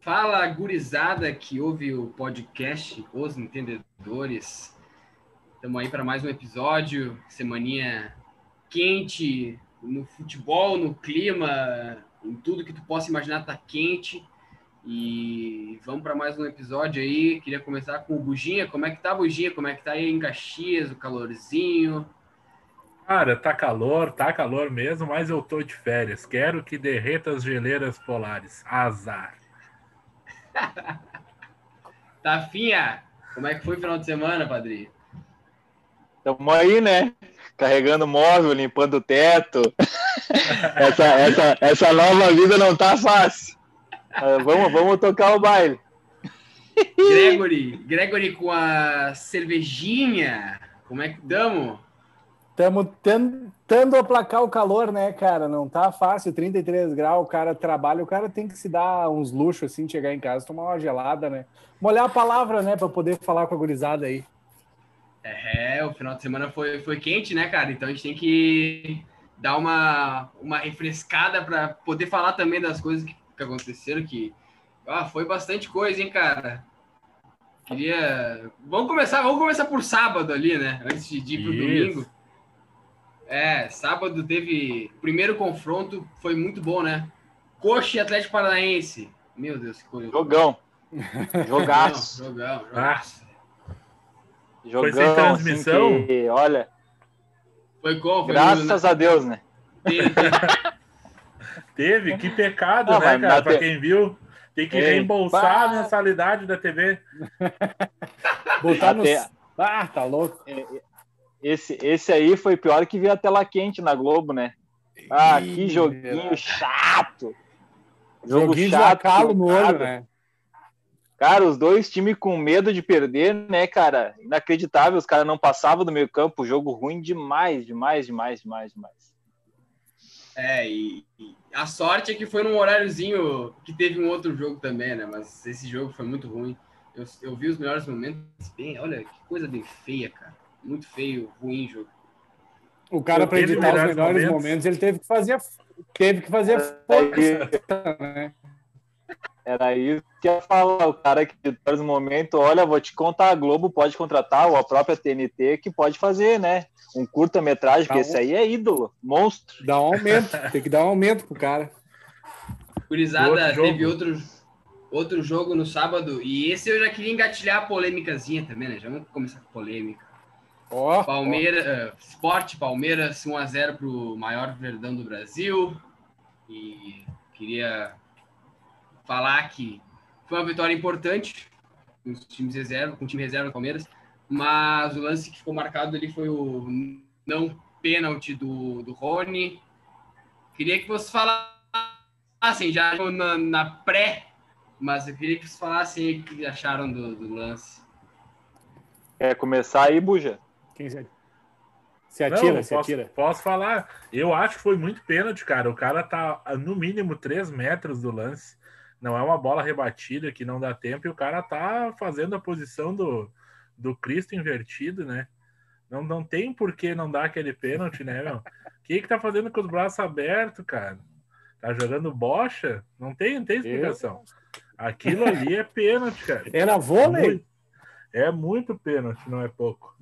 Fala, gurizada que ouve o podcast Os Entendedores. Estamos aí para mais um episódio, semaninha quente no futebol, no clima, em tudo que tu possa imaginar tá quente. E vamos para mais um episódio aí. Queria começar com o Buginha. Como é que tá, Buginha? Como é que tá aí em Caxias, o calorzinho? Cara, tá calor, tá calor mesmo, mas eu tô de férias. Quero que derreta as geleiras polares. Azar. Tafinha, como é que foi o final de semana, padrinho? Tamo aí, né? Carregando móvel, limpando o teto. essa, essa, essa nova vida não tá fácil. Uh, vamos, vamos tocar o baile. Gregory, Gregory com a cervejinha. Como é que damos? Estamos tentando aplacar o calor, né, cara? Não tá fácil, 33 graus, o cara trabalha, o cara tem que se dar uns luxos assim, chegar em casa, tomar uma gelada, né? Molhar a palavra, né, para poder falar com a gurizada aí. É, o final de semana foi, foi quente, né, cara? Então a gente tem que dar uma, uma refrescada para poder falar também das coisas que, que aconteceram, que ah, foi bastante coisa, hein, cara? Queria. Vamos começar, vamos começar por sábado ali, né? Antes de ir pro Isso. domingo. É, sábado teve. O primeiro confronto foi muito bom, né? Coxa e Atlético Paranaense. Meu Deus, que coisa. Jogão. Jogaço. Jogão, jogaço. Jogão, foi sem transmissão? Assim que, olha. Foi como? Graças a Deus, né? Teve, teve. que pecado, Não, né, cara? Pra te... quem viu, tem que Ei, reembolsar bah. a mensalidade da TV. Botar no. Ah, tá louco. É, esse, esse aí foi pior que ver a tela quente na Globo, né? Ah, que joguinho chato! Jogo joguinho chato, calo no olho, né? Cara, os dois times com medo de perder, né, cara? Inacreditável, os caras não passavam do meio campo, jogo ruim demais, demais, demais, demais, demais. É, e, e, a sorte é que foi num horáriozinho que teve um outro jogo também, né? Mas esse jogo foi muito ruim. Eu, eu vi os melhores momentos bem, olha que coisa bem feia, cara muito feio, ruim jogo. O cara, para editar os melhores momentos. momentos. ele teve que fazer, teve que fazer força, né? Era isso que ia falar. O cara que edita os momentos, olha, vou te contar, a Globo pode contratar, ou a própria TNT que pode fazer, né? Um curta-metragem, porque um... esse aí é ídolo, monstro. Dá um aumento, tem que dar um aumento pro cara. Curizada, teve outro, outro jogo no sábado, e esse eu já queria engatilhar a polêmicazinha também, né? Já vamos começar com polêmica. Oh, Palmeiras, oh. Uh, Sport Palmeiras 1 a 0 para o maior verdão do Brasil. E queria falar que foi uma vitória importante com os times reserva, com o time reserva do Palmeiras, mas o lance que ficou marcado ali foi o não pênalti do, do Rony. Queria que vocês falassem já na, na pré, mas eu queria que vocês falassem o que acharam do, do lance. Quer começar aí, Buja? Quem se, se atira, Não, se posso, atira. Posso falar? Eu acho que foi muito pênalti, cara. O cara tá no mínimo 3 metros do lance. Não é uma bola rebatida que não dá tempo e o cara tá fazendo a posição do, do Cristo invertido, né? Não, não tem por que não dar aquele pênalti, né, meu? O que que tá fazendo com os braços abertos, cara? Tá jogando bocha? Não tem, não tem explicação. Aquilo ali é pênalti, cara. Era vôlei? É muito, é muito pênalti, não é pouco.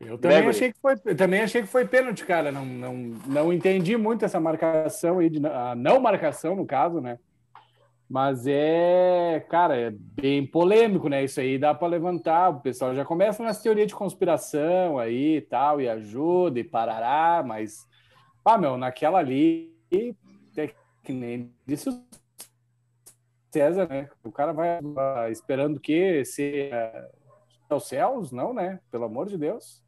Eu também achei que foi, também achei que foi pênalti, cara. Não, não, não entendi muito essa marcação aí, de, a não marcação, no caso, né? Mas é, cara, é bem polêmico, né? Isso aí dá para levantar. O pessoal já começa nas teorias de conspiração aí e tal, e ajuda e parará, mas, ah, meu, naquela ali, é que nem disse o César, né? O cara vai esperando o quê? Ser aos céus? Não, né? Pelo amor de Deus.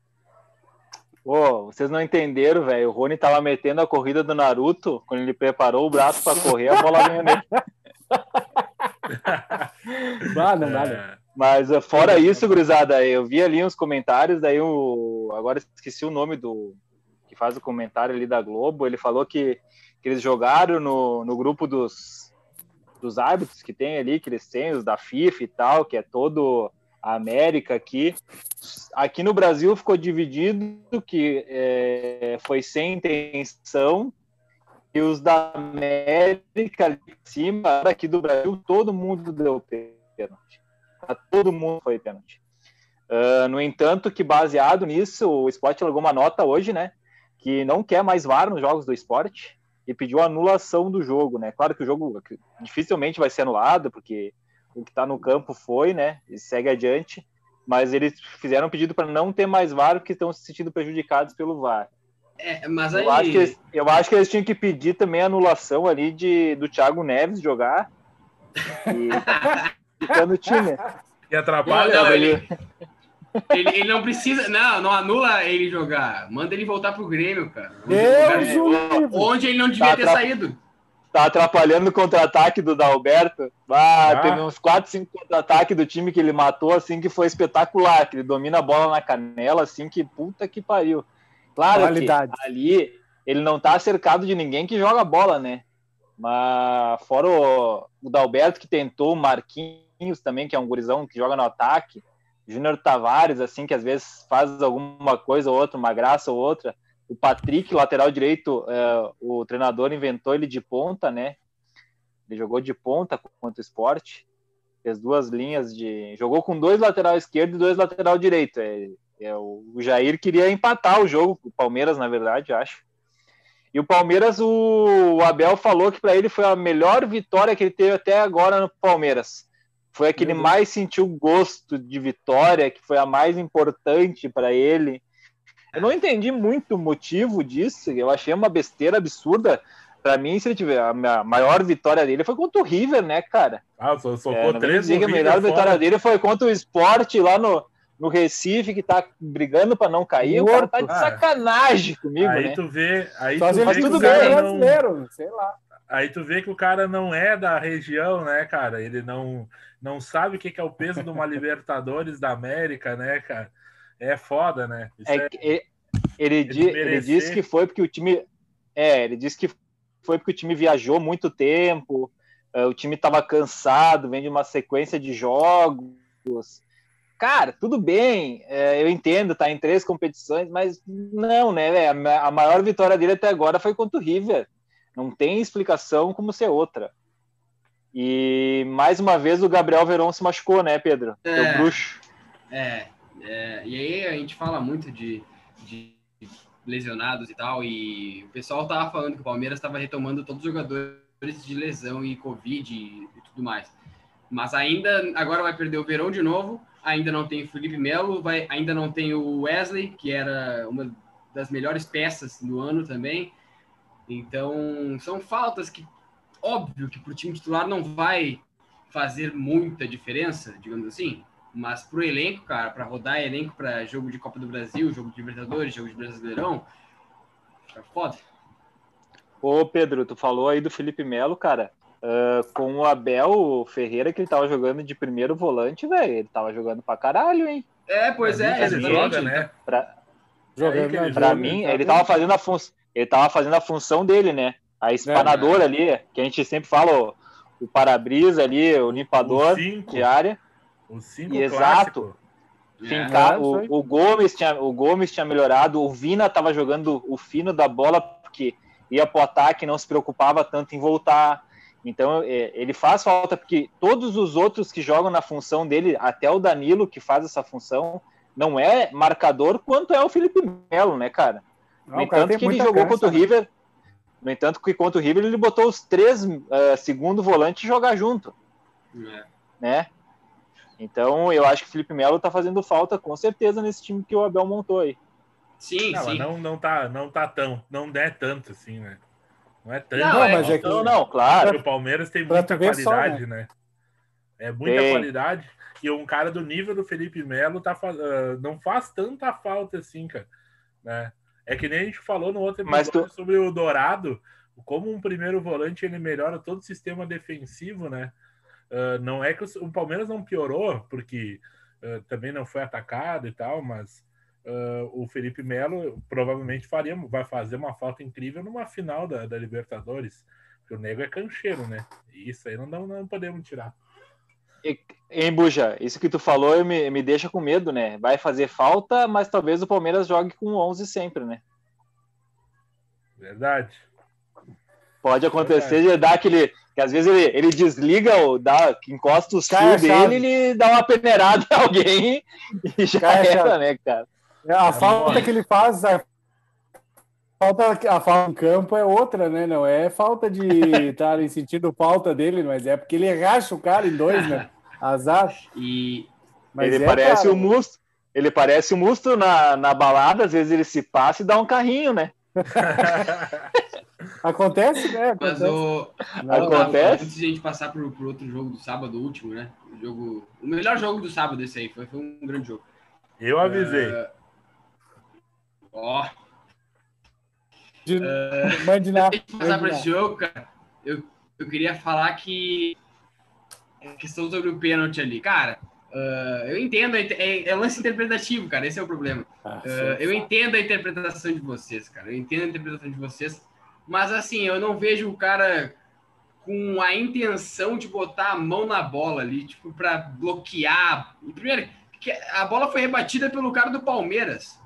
Pô, vocês não entenderam, velho. O Rony tava metendo a corrida do Naruto, quando ele preparou o braço para correr, a bola vinha nele. não nada. Mas eh, fora isso, gurizada, eu vi ali uns comentários, daí o. Agora esqueci o nome do. que faz o comentário ali da Globo. Ele falou que, que eles jogaram no, no grupo dos, dos árbitros que tem ali, que eles têm, os da FIFA e tal, que é todo a América aqui. Aqui no Brasil ficou dividido que é, foi sem intenção e os da América ali em cima, aqui do Brasil, todo mundo deu pênalti. Todo mundo foi pênalti. Uh, no entanto, que baseado nisso, o esporte largou uma nota hoje, né? Que não quer mais VAR nos jogos do esporte e pediu anulação do jogo, né? Claro que o jogo dificilmente vai ser anulado, porque o que está no campo foi, né? E segue adiante. Mas eles fizeram um pedido para não ter mais VAR, porque estão se sentindo prejudicados pelo VAR. É, mas aí... eu, acho que eles, eu acho que eles tinham que pedir também a anulação ali de, do Thiago Neves jogar. E ficar no time. E atrapalha não, não, ele, ele, ele, não precisa. Não, não anula ele jogar. Manda ele voltar pro Grêmio, cara. Deus onde ele não devia tá ter saído tá atrapalhando o contra-ataque do Dalberto. Ah, ah. Teve uns 4, 5 contra-ataques do time que ele matou, assim, que foi espetacular. Que ele domina a bola na canela, assim, que puta que pariu. Claro Qualidade. que ali ele não tá cercado de ninguém que joga bola, né? Mas fora o, o Dalberto que tentou, o Marquinhos também, que é um gurizão que joga no ataque. Júnior Tavares, assim, que às vezes faz alguma coisa ou outra, uma graça ou outra o Patrick, lateral direito, é, o treinador inventou ele de ponta, né? Ele jogou de ponta contra o esporte, fez duas linhas de. Jogou com dois lateral esquerdo e dois lateral direito. É, é, o Jair queria empatar o jogo, o Palmeiras, na verdade, acho. E o Palmeiras, o, o Abel falou que para ele foi a melhor vitória que ele teve até agora no Palmeiras. Foi a que ele mais sentiu gosto de vitória, que foi a mais importante para ele. Eu não entendi muito o motivo disso. Eu achei uma besteira absurda. Para mim, se ele tiver a maior vitória dele foi contra o River, né, cara? Ah, só socou é, três A melhor fora. vitória dele foi contra o Sport lá no, no Recife, que tá brigando para não cair. Morto. O cara tá de sacanagem comigo, aí né? Tu vê, aí Só tu vê tudo bem, é brasileiro, sei lá. Aí tu vê que o cara não é da região, né, cara? Ele não, não sabe o que é o peso de uma Libertadores da América, né, cara? É foda, né? É, é... Ele, ele, di, ele disse que foi porque o time. É, ele disse que foi porque o time viajou muito tempo, uh, o time estava cansado, vem de uma sequência de jogos. Cara, tudo bem, é, eu entendo, tá em três competições, mas não, né? A, a maior vitória dele até agora foi contra o River. Não tem explicação como ser outra. E mais uma vez o Gabriel Veron se machucou, né, Pedro? É, o bruxo. É, é, e aí a gente fala muito de, de lesionados e tal, e o pessoal tava falando que o Palmeiras estava retomando todos os jogadores de lesão e Covid e, e, tudo mais. Mas ainda, agora vai perder o Verão de novo, ainda não tem o Felipe Melo, vai, ainda não tem o Wesley, que era uma das melhores peças do ano também. Então, são faltas que, óbvio que para o time titular não vai fazer muita diferença, digamos assim, mas pro elenco, cara, para rodar elenco para jogo de Copa do Brasil, jogo de Libertadores, jogo de Brasileirão, fica foda. Ô, Pedro, tu falou aí do Felipe Melo, cara. Uh, com o Abel Ferreira, que ele tava jogando de primeiro volante, velho. Ele tava jogando pra caralho, hein? É, pois é, ele joga, né? Pra, jogando, pra mim, ele tava fazendo a função. Ele tava fazendo a função dele, né? A espanadora é, ali, que a gente sempre fala, o, o para-brisa ali, o limpador o de área. O cinco Exato. Fincar, é, o, o, Gomes tinha, o Gomes tinha melhorado, o Vina estava jogando o fino da bola, porque ia para o ataque, não se preocupava tanto em voltar. Então, é, ele faz falta, porque todos os outros que jogam na função dele, até o Danilo, que faz essa função, não é marcador quanto é o Felipe Melo, né, cara? Não, no entanto, que ele jogou contra o né? River. No entanto, que contra o River ele botou os três uh, segundo volante jogar junto. É. Né? Então, eu acho que o Felipe Melo tá fazendo falta com certeza nesse time que o Abel montou aí. Sim, não, sim. Não, não, tá, não tá tão, não é tanto assim, né? Não é tanto. Não, é, mas é que... não, não, claro. O Palmeiras tem muita qualidade, só, né? né? É muita tem. qualidade. E um cara do nível do Felipe Melo tá, uh, não faz tanta falta assim, cara. Né? É que nem a gente falou no outro episódio tu... sobre o Dourado, como um primeiro volante ele melhora todo o sistema defensivo, né? Uh, não é que o, Palmeiras não piorou, porque uh, também não foi atacado e tal, mas uh, o Felipe Melo provavelmente faria, vai fazer uma falta incrível numa final da, da Libertadores, porque o nego é cancheiro, né? E isso aí não, não, não podemos tirar. Em Buja, isso que tu falou me, me deixa com medo, né? Vai fazer falta, mas talvez o Palmeiras jogue com 11 sempre, né? Verdade. Pode acontecer de dar aquele. Que às vezes ele, ele desliga, ou dá, encosta o fio dele, ele dá uma peneirada em alguém e já Cai era, né, cara? É, a é falta que ele faz, a falta, a falta em campo é outra, né? Não é falta de estarem sentindo falta dele, mas é porque ele racha o cara em dois, né? Azar. E Mas ele é, parece o um Musto. Ele parece o um Musto na, na balada, às vezes ele se passa e dá um carrinho, né? Acontece, né? Acontece. Mas o... Acontece. Antes de a gente passar pro, pro outro jogo do sábado, o último, né? O, jogo... o melhor jogo do sábado, esse aí. Foi, foi um grande jogo. Eu avisei. Uh... Ó. De... Uh... Mande lá. Antes de passar para esse jogo, cara, eu, eu queria falar que a questão sobre o pênalti ali. Cara, uh, eu entendo, é, é, lance interpretativo, cara, esse é o problema. Ah, uh, eu entendo a interpretação de vocês, cara, eu entendo a interpretação de vocês, mas assim, eu não vejo o cara com a intenção de botar a mão na bola ali, tipo, para bloquear. Primeiro, a bola foi rebatida pelo cara do Palmeiras.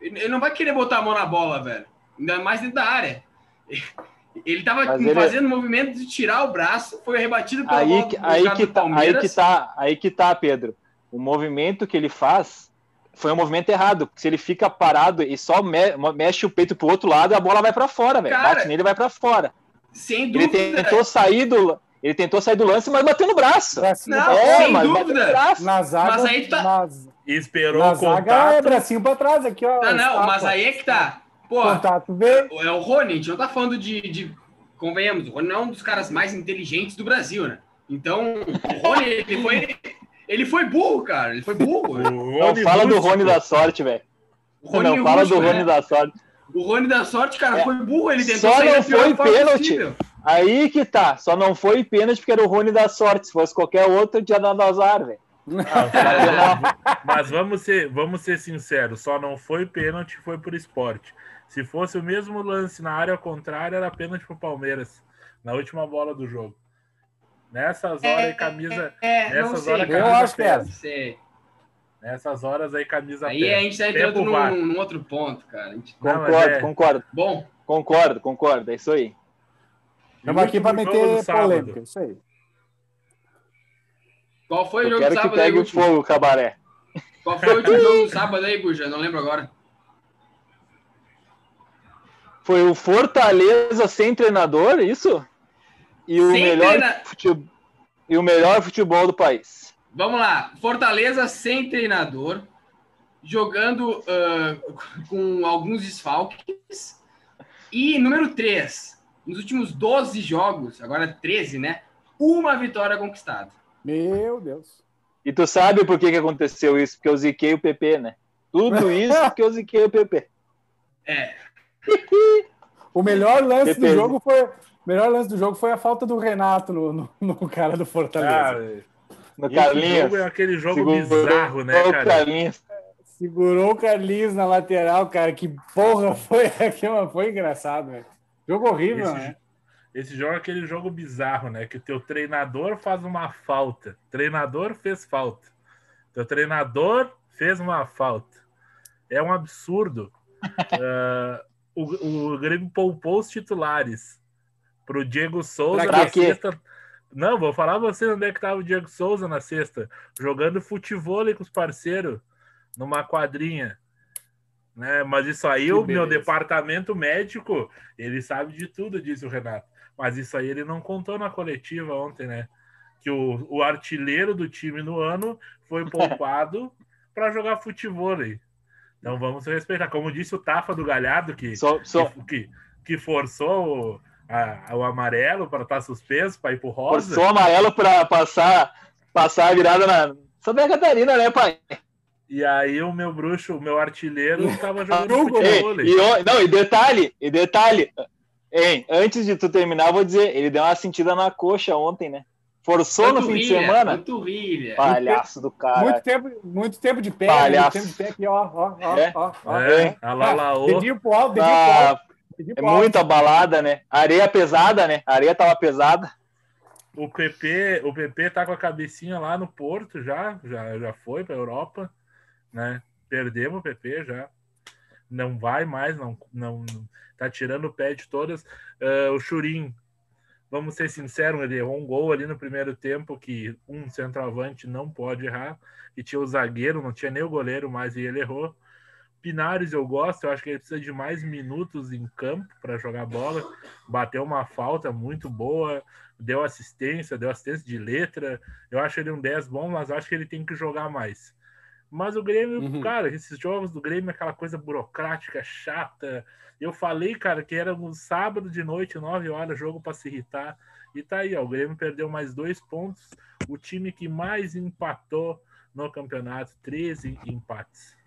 Ele não vai querer botar a mão na bola, velho. Ainda mais dentro da área. Ele tava Mas fazendo ele... movimento de tirar o braço, foi rebatido pelo aí, que, aí que tá, aí que tá, aí que tá, Pedro. O movimento que ele faz foi um movimento errado, porque se ele fica parado e só me, mexe o peito pro outro lado, a bola vai para fora, velho. Bate nele vai para fora. Sem dúvida. Ele tentou sair do ele tentou sair do lance, mas bateu no braço. Não, é, sem dúvida. Na zaga, mas aí tá... Nas... Esperou na o contato. Zaga é bracinho para trás aqui, ó. Não, não, mas aí é que tá. Pô, Contato vê. é o Rony, a gente não tá falando de, de. Convenhamos, o Rony não é um dos caras mais inteligentes do Brasil, né? Então, o Rony, ele foi. Ele foi burro, cara. Ele foi burro. Não, fala do Rony da sorte, velho. Não, fala do Rony né? da sorte. O Rony da sorte, cara, é. foi burro. Ele tentou Só sair não foi pênalti. Aí que tá. Só não foi pênalti porque era o Rony da sorte. Se fosse qualquer outro, tinha dado azar, velho. Ah, mas vamos ser, vamos ser sinceros, só não foi pênalti, foi por esporte. Se fosse o mesmo lance na área contrária, era pênalti pro Palmeiras, na última bola do jogo. Nessas horas aí, camisa. É, é nessas horas, camisa Eu acho que é. Nessas horas aí, camisa Aí pesa. a gente tá entrando num, num, outro ponto, cara. Gente... Concordo, não, é... concordo. Bom. Concordo, concordo. É isso aí. Estamos aqui para meter polêmica. Isso aí. Qual foi o jogo quero do sábado que pegue aí, o fogo, cabaré. Qual foi o último jogo do sábado aí, Buja? Não lembro agora. Foi o Fortaleza sem treinador, isso? E o, melhor treina... futebol, e o melhor futebol do país. Vamos lá. Fortaleza sem treinador, jogando uh, com alguns desfalques. E número 3, nos últimos 12 jogos, agora 13, né? Uma vitória conquistada. Meu Deus. E tu sabe por que, que aconteceu isso? Porque eu ziquei o PP, né? Tudo isso porque eu ziquei o PP. É, o melhor lance do jogo foi. Melhor lance do jogo foi a falta do Renato no, no, no cara do Fortaleza. Ah, no Carlinhos. é aquele jogo Segurou bizarro, né, cara? Carlinhos. Segurou o Carlinhos na lateral, cara. Que porra foi aquilo? Foi engraçado, velho. Jogo horrível, esse, né? Esse jogo é aquele jogo bizarro, né? Que o teu treinador faz uma falta. treinador fez falta. Teu treinador fez uma falta. É um absurdo. uh, o, o Grêmio poupou os titulares pro Diego Souza na sexta. Não, vou falar você onde é que tava o Diego Souza na sexta, jogando futebol com os parceiros numa quadrinha. Né? Mas isso aí, que o beleza. meu departamento médico, ele sabe de tudo, disse o Renato. Mas isso aí ele não contou na coletiva ontem, né? Que o, o artilheiro do time no ano foi poupado para jogar futebol. Então vamos respeitar. Como disse o Tafa do Galhardo, que, só, só... que, que, forçou o, a, o amarelo para estar tá suspenso, para ir pro rosa. Forçou o amarelo para passar, passar a virada na Santa Catarina, né, pai? E aí o meu bruxo, o meu artilheiro, estava jogando futebol. E, e, não, e detalhe, e detalhe, hein, antes de tu terminar, eu vou dizer, ele deu uma sentida na coxa ontem, né? Forçou no fim de semana? Panturrilha. Palhaço do cara. Muito tempo, muito tempo de pé. Palhaço. Muito tempo de pé aqui, ó, ó, ó, é? ó, ó. É, a Lalaô. Dedinho pro alto, dedinho ah, pro alto. É muita balada, né? Areia pesada, né? A areia tava pesada. o PP, o PP tá com a cabecinha lá no Porto já, já, já foi para Europa, né? Perdemos o PP já. Não vai mais, não, não tá tirando o pé de todas. Uh, o Churim, vamos ser sinceros, ele errou um gol ali no primeiro tempo que um centroavante não pode errar. E tinha o zagueiro, não tinha nem o goleiro mais e ele errou. Pinares eu gosto, eu acho que ele precisa de mais minutos em campo para jogar bola. Bateu uma falta muito boa, deu assistência, deu assistência de letra. Eu acho ele um 10 bom, mas acho que ele tem que jogar mais. Mas o Grêmio, uhum. cara, esses jogos do Grêmio é aquela coisa burocrática, chata. Eu falei, cara, que era um sábado de noite, 9 horas, jogo para se irritar. E tá aí, ó, o Grêmio perdeu mais dois pontos. O time que mais empatou no campeonato, 13 empates.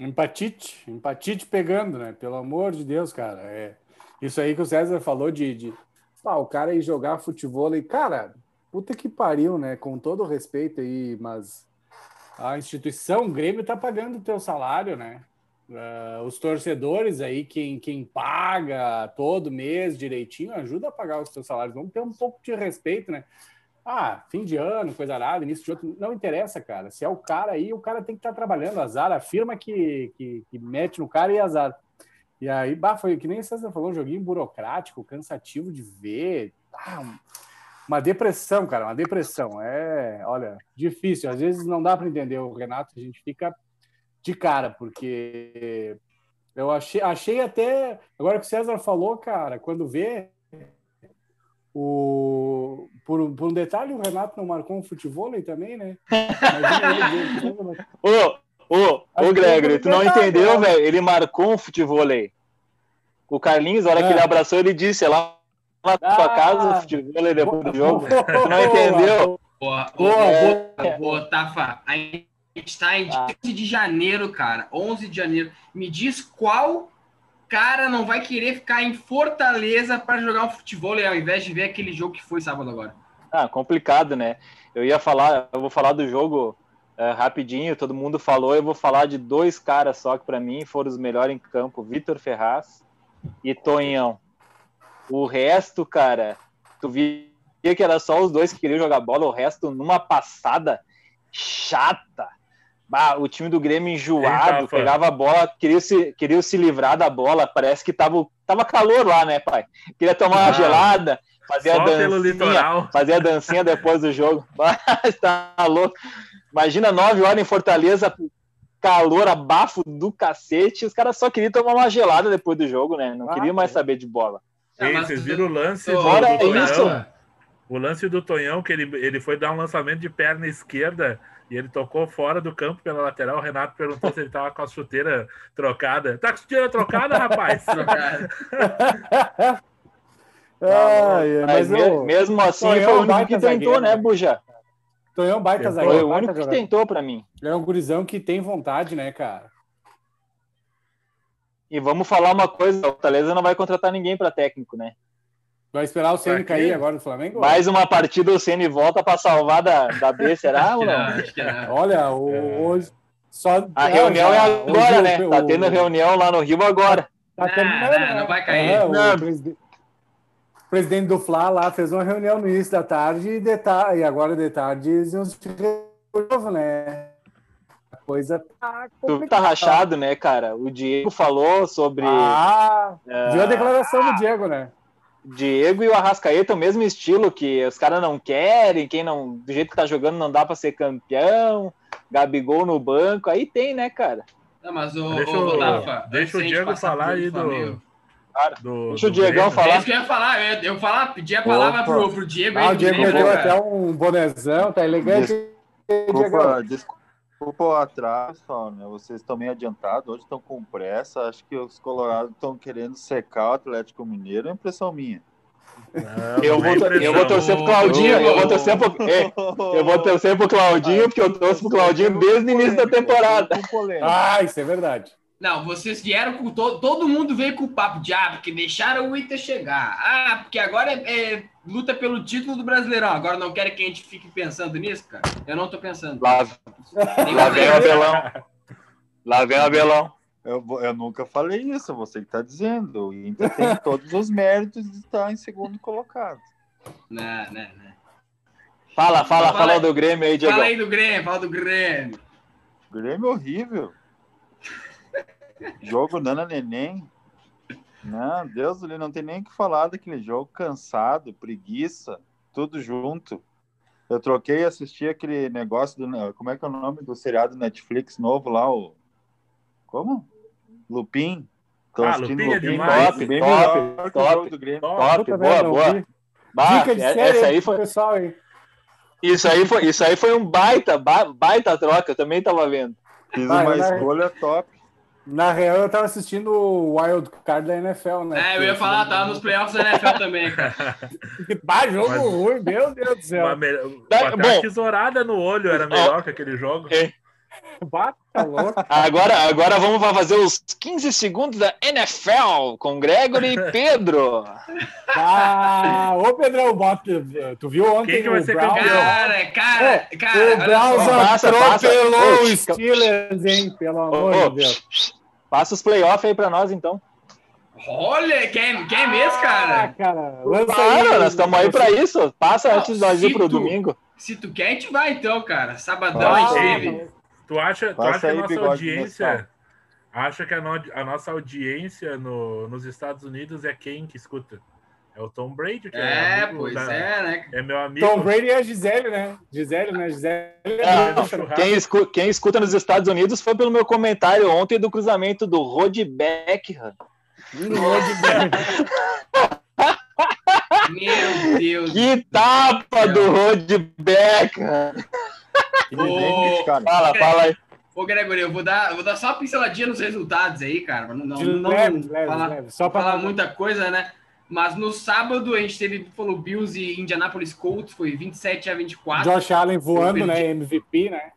Empatite, empatite pegando, né? Pelo amor de Deus, cara. É isso aí que o César falou de, de o cara ir jogar futebol e, cara, puta que pariu, né? Com todo respeito aí, mas a instituição, o Grêmio tá pagando o teu salário, né? Uh, os torcedores aí, quem, quem paga todo mês direitinho, ajuda a pagar os teus salários. Vamos ter um pouco de respeito, né? Ah, fim de ano, coisa nada, início de outro. Não interessa, cara. Se é o cara aí, o cara tem que estar tá trabalhando. Azar, a firma que, que, que, mete no cara e azar. E aí, bah, foi que nem o César falou, um joguinho burocrático, cansativo de ver. Ah, uma depressão, cara, uma depressão. É, olha, difícil. Às vezes não dá para entender o Renato, a gente fica de cara, porque eu achei, achei até. Agora que o César falou, cara, quando vê, o, por, por um detalhe, o Renato não marcou um futebol também, né? ô, ô, ô, Gregory, tu não entendeu, velho? Ele marcou um futebol O Carlinhos, na hora é. que ele abraçou, ele disse: é lá na tua ah, casa, futebol depois do jogo. tu não entendeu? Boa, boa, boa, Tafa. A gente está em 11 ah. de janeiro, cara. 11 de janeiro. Me diz qual cara não vai querer ficar em Fortaleza para jogar um futebol ao invés de ver aquele jogo que foi sábado agora. Ah, complicado, né? Eu ia falar, eu vou falar do jogo uh, rapidinho, todo mundo falou, eu vou falar de dois caras só que para mim foram os melhores em campo, Vitor Ferraz e Tonhão. O resto, cara, tu via que era só os dois que queriam jogar bola, o resto numa passada chata Bah, o time do Grêmio enjoado, Eita, pegava a bola, queria se, queria se livrar da bola, parece que tava, tava calor lá, né, pai? Queria tomar ah, uma gelada, fazer a dancinha, fazer a dancinha depois do jogo. Mas tá louco. Imagina nove horas em Fortaleza, calor, abafo do cacete, os caras só queriam tomar uma gelada depois do jogo, né? Não ah, queriam mais saber de bola. Sim, vocês viram o lance do, do Tonhão? O lance do Tonhão, que ele, ele foi dar um lançamento de perna esquerda e ele tocou fora do campo pela lateral. O Renato perguntou se ele tava com a chuteira trocada. Tá com a chuteira trocada, rapaz? Trocada. ah, mas, mas eu... mesmo assim Tonhão foi o único que tentou, né, Buja? Tonhão baita zagueiro. Foi o único que tentou para mim. é um gurizão que tem vontade, né, cara? E vamos falar uma coisa, o Fortaleza não vai contratar ninguém para técnico, né? Vai esperar o Ceni cair agora no Flamengo? Mais uma partida o Ceni volta para salvar da, da B, será ou não? não? Olha, o, é. hoje só a reunião já, é agora, né? O, tá tendo reunião lá no Rio agora. Tá tendo, não, não, não, vai cair. É, o, presidente, o, presidente, do Fla lá fez uma reunião no início da tarde e, de tarde, e agora de tarde eles iam se novo, né? A coisa tá Tu tá rachado, né, cara? O Diego falou sobre. Ah, uh, viu a declaração do Diego, né? Diego e o Arrascaeta, o mesmo estilo, que os caras não querem, quem não, do jeito que tá jogando não dá para ser campeão, Gabigol no banco, aí tem, né, cara? Não, mas o, deixa o, Rafa, deixa o Diego falar aí do, Cara, do, deixa o Diegão falar. É isso que eu ia falar, eu ia, eu falar, pedir a palavra pro, pro Diego. Ah, o Diego deu até um bonezão, tá elegante. Desculpa, desculpa o atraso, né? Vocês estão meio adiantados, hoje estão com pressa. Acho que os Colorados estão querendo secar o Atlético Mineiro, é impressão minha. Não, eu, vou, eu vou torcer pro Claudinho, eu vou torcer pro, eu vou torcer pro Claudinho, porque eu torço pro Claudinho desde o início da temporada. Ah, isso é verdade. Não, vocês vieram com todo, todo mundo veio com o papo de ah, porque deixaram o Inter chegar. Ah, porque agora é, é, luta pelo título do Brasileirão. Agora não querem que a gente fique pensando nisso, cara? Eu não tô pensando. Lá, lá vem o Abelão. Lá vem o Abelão. Eu, eu nunca falei isso, você que está dizendo. O Inter tem todos os méritos de estar em segundo colocado. Não, não, não. Fala, fala, fala, fala do Grêmio aí, Diego. Fala aí do Grêmio, fala do Grêmio. Grêmio horrível. jogo Nana Neném. Não, Deus, ele não tem nem o que falar daquele jogo. Cansado, preguiça, tudo junto. Eu troquei e assisti aquele negócio do. Como é que é o nome do seriado Netflix novo lá? O. Como? Lupin. Tô ah, Lupin, Lupin é demais. Top, bem top, top, do Grêmio. top, top boa, boa. Bah, Dica de é, série essa aí foi... pessoal, hein? Isso aí foi, isso aí foi um baita, baita troca, eu também tava vendo. Fiz ah, uma escolha top. Na real, eu tava assistindo o Wild Card da NFL, né? É, eu ia falar, tava nos playoffs da NFL também, cara. bah, jogo Mas... ruim, meu Deus do céu. Uma, me... uma tesourada no olho era melhor que aquele jogo. É. Bata louco. Agora, agora vamos fazer os 15 segundos da NFL com Gregory e Pedro. Ah, ô Pedrão, bota, tu viu ontem Quem que vai ser Browns? Cara, cara, é, cara. O Browns atropelou o Steelers, hein? Pelo amor oh, de Deus. Passa os playoffs aí pra nós, então. Olha, quer, quer mesmo, cara? Ah, cara, claro, nós estamos aí pra isso. Passa antes de nós ir pro tu, domingo. Se tu quer, a gente vai então, cara. Sabadão ah, a gente Tu acha, tu acha que a nossa audiência. Acha que a, no, a nossa audiência no, nos Estados Unidos é quem que escuta? É o Tom Brady, que é, é pois da, é, né? É meu amigo. Tom Brady é a Gisele, né? Gisele, né? Gisele é ah, quem, escuta, quem escuta nos Estados Unidos foi pelo meu comentário ontem do cruzamento do Rod Beckham. Rod Meu Deus. Que tapa do Rod Beckham. Ô, fala, fala aí. Ô, Gregory, eu vou dar, vou dar só uma pinceladinha nos resultados aí, cara. Não, não, não leve, leve, falar, leve. Só para falar muita coisa, né? Mas no sábado a gente teve falou Bills e Indianapolis Colts, foi 27 a 24. Josh Allen voando, né? MVP, né?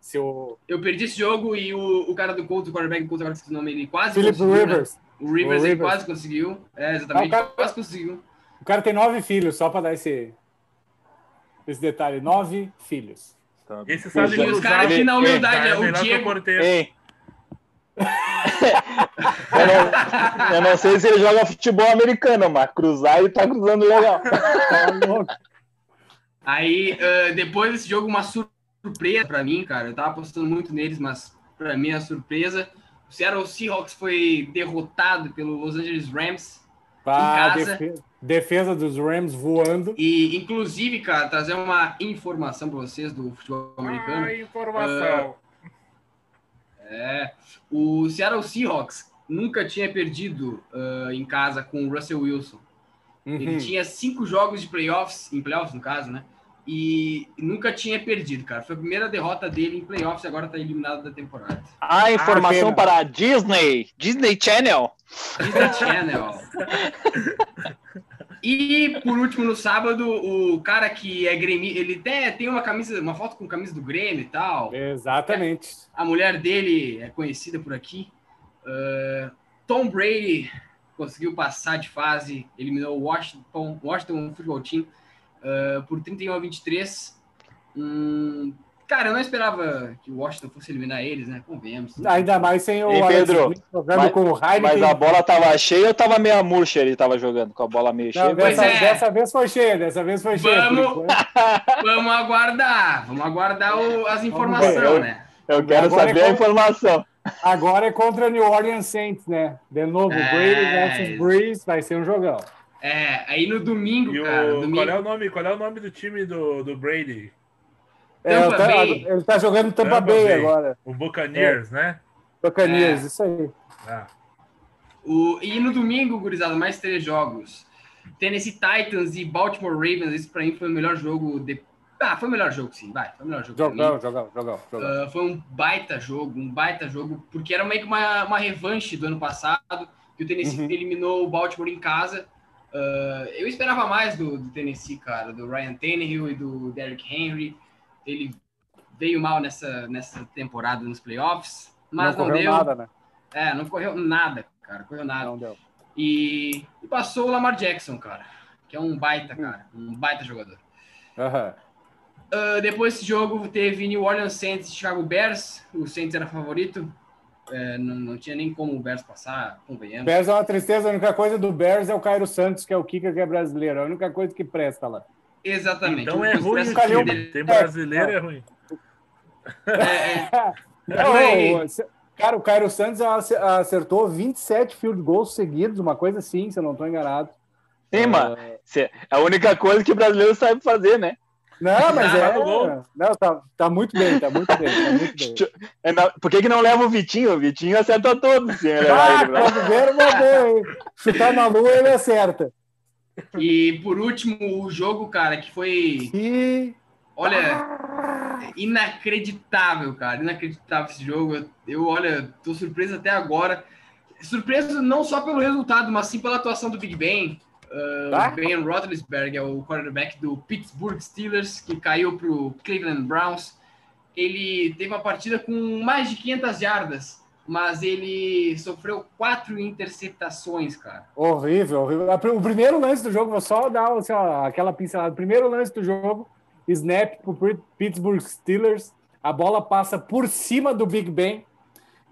Seu... Eu perdi esse jogo e o, o cara do Colts, o quarterback do Colts, agora esqueci o nome, ele quase Philip conseguiu, né? Rivers. Né? O Rivers, o Rivers. quase conseguiu. É, exatamente, ah, cara, quase conseguiu. O cara tem nove filhos, só para dar esse, esse detalhe. Nove filhos. Tá. Esse sabe e os caras aqui na humildade, é, o Diego. Ei. eu, não, eu, não, sei se ele joga futebol americano, mas cruzar ele tá cruzando legal. Tá Aí, uh, depois desse jogo, uma surpresa para mim, cara. Eu tava apostando muito neles, mas para mim a surpresa. O Seattle Seahawks foi derrotado pelo Los Angeles Rams ah, em casa. Defesa, defesa, dos Rams voando. E, inclusive, cara, trazer uma informação para vocês do futebol americano. Ah, informação. Uh, é, o Seattle Seahawks nunca tinha perdido uh, em casa com o Russell Wilson. Uhum. Ele tinha cinco jogos de playoffs, em playoffs no caso, né? e nunca tinha perdido, cara. Foi a primeira derrota dele em playoffs e agora tá eliminado da temporada. Ah, informação ah, para a Disney, Disney Channel. Disney Channel. e por último, no sábado, o cara que é Grêmio, ele até tem uma camisa, uma foto com camisa do Grêmio e tal. Exatamente. A mulher dele é conhecida por aqui. Uh, Tom Brady conseguiu passar de fase, eliminou o Washington, Washington Football Team uh, por 31 a 23. Hum, cara, eu não esperava que o Washington fosse eliminar eles, né? Convenhamos. Ainda mais sem o Ei, Pedro, jogando mas, com o Heineken. Mas a bola tava cheia ou tava meia murcha ele tava jogando com a bola meio cheia? dessa, é. dessa, vez foi cheia, dessa vez foi cheia. Vamos, vamos aguardar, vamos aguardar o, as informações, né? Eu quero Agora saber é a informação. Agora é contra New Orleans Saints, né? De novo, é... Brady versus Breeze, vai ser um jogão. É, aí no domingo, e cara. O, domingo... Qual, é o nome, qual é o nome do time do, do Brady? É, Tampa tá, Bay. Ele tá jogando Tampa, Tampa Bay, Bay, agora. O Buccaneers, é. né? Buccaneers, é. isso aí. Ah. O, e no domingo, gurizada, mais três jogos. Tennessee Titans e Baltimore Ravens, esse pra mim foi o melhor jogo. De... Ah, foi o melhor jogo, sim, vai. Foi o melhor jogo. Jogão, jogão, jogão. jogão. Uh, foi um baita jogo, um baita jogo, porque era meio que uma, uma revanche do ano passado, que o Tennessee uhum. eliminou o Baltimore em casa. Uh, eu esperava mais do, do, Tennessee, cara, do Ryan Tannehill e do Derrick Henry. Ele veio mal nessa, nessa temporada nos playoffs, mas não, não deu. Nada, né? É, não correu nada, cara, correu nada. Não deu. E, e, passou o Lamar Jackson, cara, que é um baita, cara, um baita jogador. Uhum. Uh, depois desse jogo teve New Orleans Saints e Chicago Bears. O Saints era favorito. é, não, não tinha nem como o Bears passar, convenhamos. Bears é uma tristeza, a única coisa do Bears é o Cairo Santos, que é o kicker que é brasileiro, é a única coisa que presta lá. Exatamente. Então é ruim o time, dele. tem brasileiro, é, é ruim. É, é. Não, cara, o Cairo Santos acertou 27 field goals seguidos, uma coisa assim, se eu não estou enganado. Sim, uh... mano. É a única coisa que o brasileiro sabe fazer, né? Não, mas é. Não, tá, tá muito bem, tá muito bem. Tá muito bem. É, por que, que não leva o Vitinho? O Vitinho acerta todos. Sim, ah, ele, quando ver uma boa, hein? Chutar na lua, ele acerta. E por último, o jogo, cara, que foi. E... Olha, inacreditável, cara. Inacreditável esse jogo. Eu, eu, olha, tô surpreso até agora. Surpreso não só pelo resultado, mas sim pela atuação do Big Ben. Uh, tá? Ben Roethlisberger é o quarterback do Pittsburgh Steelers, que caiu para o Cleveland Browns. Ele teve uma partida com mais de 500 jardas, mas ele sofreu quatro interceptações, cara. Horrível, horrível. O primeiro lance do jogo, vou só dar assim, ó, aquela pincelada. O primeiro lance do jogo, snap para o Pittsburgh Steelers. A bola passa por cima do Big Ben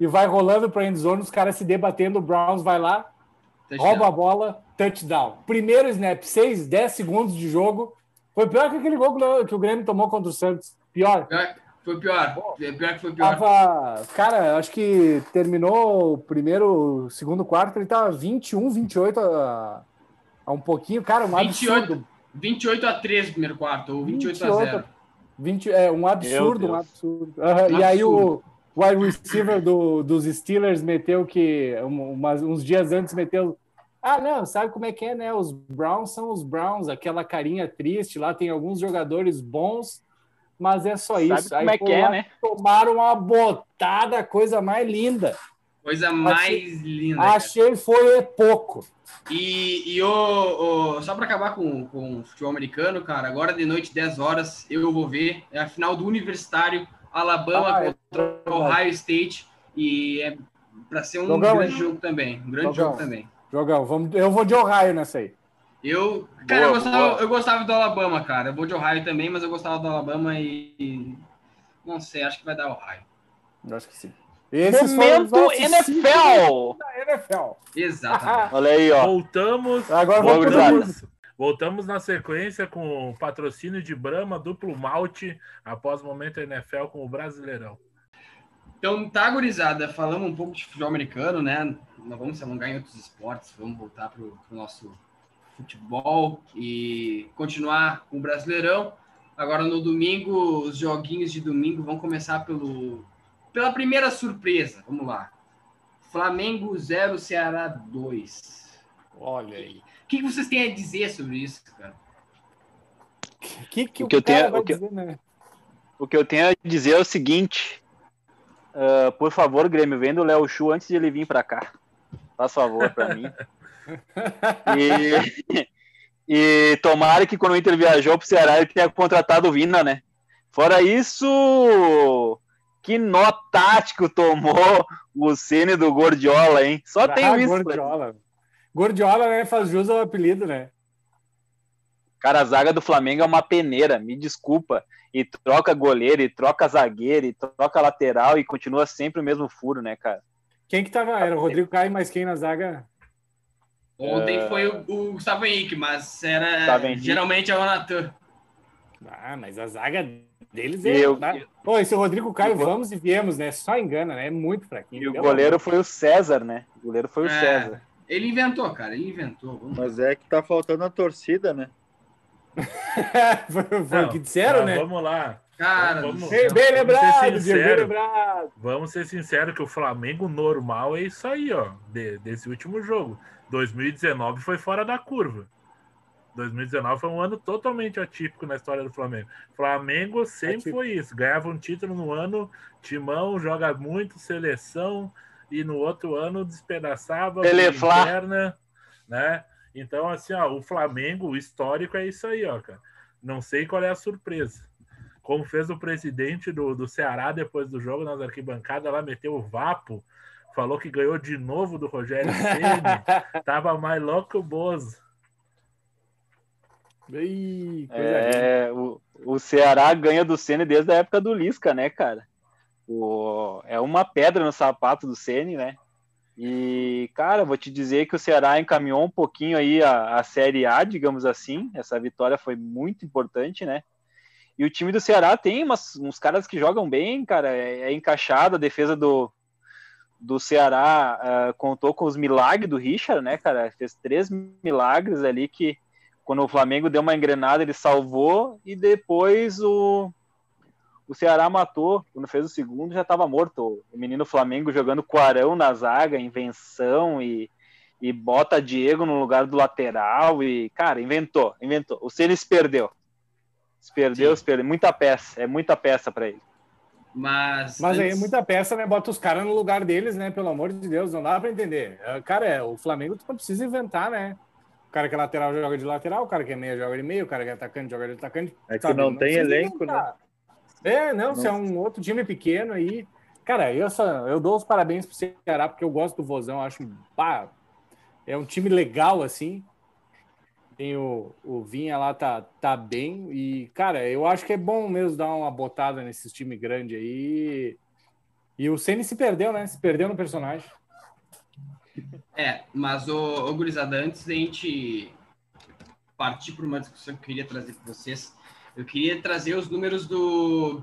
e vai rolando para a endzone, os caras se debatendo. O Browns vai lá, Touchdown. rouba a bola, touchdown. Primeiro snap, 6, 10 segundos de jogo. Foi pior que aquele gol que o Grêmio tomou contra o Santos. Pior. Foi pior. É pior que foi pior. Tava, cara, acho que terminou o primeiro, segundo quarto, ele tava 21, 28 a, a um pouquinho. Cara, um 28, absurdo. 28 a 3 no primeiro quarto, ou 28, 28 a 0. 20, é um absurdo, um absurdo. Uhum. Um absurdo. E aí o wide receiver do, dos Steelers meteu que umas, uns dias antes meteu ah, não, sabe como é que é, né? Os Browns são os Browns, aquela carinha triste lá, tem alguns jogadores bons, mas é só sabe isso. Como Aí, é que é, né? Tomaram uma botada, coisa mais linda. Coisa mais achei, linda. Achei foi pouco. E, e o, o só para acabar com, com o futebol americano, cara, agora de noite, 10 horas, eu vou ver. É a final do Universitário, Alabama ah, é contra é Ohio State. E é para ser um Jogão, grande hein? jogo também. Um grande Jogão. jogo também. Jogão, vamos, eu vou de Ohio nessa aí. Eu, cara, boa, eu, gostava, eu gostava do Alabama, cara. Eu vou de Ohio também, mas eu gostava do Alabama e. Não sei, acho que vai dar Ohio. Eu acho que sim. Esses Momento NFL! NFL! Exatamente. Olha aí, ó. Voltamos. Agora voltamos, voltamos na sequência com o patrocínio de Brahma, duplo malte, após o momento NFL com o Brasileirão. Então, tá, gurizada, falamos um pouco de futebol americano, né? Não vamos se alongar em outros esportes, vamos voltar para o nosso futebol e continuar com o Brasileirão. Agora, no domingo, os joguinhos de domingo vão começar pelo, pela primeira surpresa. Vamos lá. Flamengo 0, Ceará 2. Olha aí. O que, vocês têm a dizer sobre isso, cara? Que, que o, que eu tenho, o que, dizer, né? o que eu tenho a dizer é o seguinte: Uh, por favor, Grêmio, vendo o Léo Chu antes de ele vir para cá. Faz favor para mim. E, e tomara que quando o Inter viajou pro Ceará ele tenha contratado o Vina, né? Fora isso, que nó tático tomou o Cine do Gordiola, hein? Só ah, tem isso. Gordiola. Gordiola, né? Faz jus ao apelido, né? Cara, a zaga do Flamengo é uma peneira, me desculpa e troca goleiro, e troca zagueiro, e troca lateral, e continua sempre o mesmo furo, né, cara? Quem que tava? Era o Rodrigo Caio, mas quem na zaga? Ontem uh... foi o, o Gustavo Henrique, mas era geralmente é o Natan. Ah, mas a zaga deles é. Eu... Tá? Pô, esse Rodrigo Caio, eu... vamos e viemos, né? Só engana, né? É muito fraquinho. E o goleiro foi o César, né? O goleiro foi o é, César. Ele inventou, cara, ele inventou. Vamos mas é que tá faltando a torcida, né? foi, o que disseram, né? Vamos lá. Cara, vamos, bem, bem lembrado, bem lembrado. Vamos ser sinceros que o Flamengo normal é isso aí, ó, de, desse último jogo. 2019 foi fora da curva. 2019 foi um ano totalmente atípico na história do Flamengo. Flamengo sempre atípico. foi isso, ganhava um título no ano, Timão joga muito, seleção, e no outro ano despedaçava a perna, né? Então, assim, ó, o Flamengo, o histórico é isso aí, ó, cara. Não sei qual é a surpresa. Como fez o presidente do, do Ceará depois do jogo nas arquibancadas, lá meteu o vapo, falou que ganhou de novo do Rogério Ceni, tava mais louco que o Bozo. é, o, o Ceará ganha do Ceni desde a época do Lisca, né, cara? O, é uma pedra no sapato do Ceni, né? E, cara, vou te dizer que o Ceará encaminhou um pouquinho aí a, a Série A, digamos assim. Essa vitória foi muito importante, né? E o time do Ceará tem umas, uns caras que jogam bem, cara. É, é encaixado, a defesa do, do Ceará uh, contou com os milagres do Richard, né, cara? Fez três milagres ali que quando o Flamengo deu uma engrenada, ele salvou e depois o, o Ceará matou. Quando fez o segundo, já estava morto. O menino Flamengo jogando com Arão na zaga, invenção e, e bota Diego no lugar do lateral e, cara, inventou, inventou. O Ceni se perdeu. Se perdeu, se perdeu. Muita peça, é muita peça para ele. Mas, Mas antes... aí muita peça, né? Bota os caras no lugar deles, né? Pelo amor de Deus, não dá para entender. É, cara, é, o Flamengo tu não precisa inventar, né? O cara que é lateral joga de lateral, o cara que é meia joga de meio, o cara que é atacante joga de atacante. É que sabe? não, não tem elenco, né? inventar. né? É, não, não, se é um outro time pequeno aí. Cara, eu, só, eu dou os parabéns pro Ceará, porque eu gosto do Vozão, acho pá, é um time legal, assim. Tem o, o Vinha lá, tá, tá bem. E, cara, eu acho que é bom mesmo dar uma botada nesses times grandes aí. E o Ceni se perdeu, né? Se perdeu no personagem. É, mas o, o Gurizada, antes da gente partir para uma discussão que eu queria trazer com vocês, eu queria trazer os números do,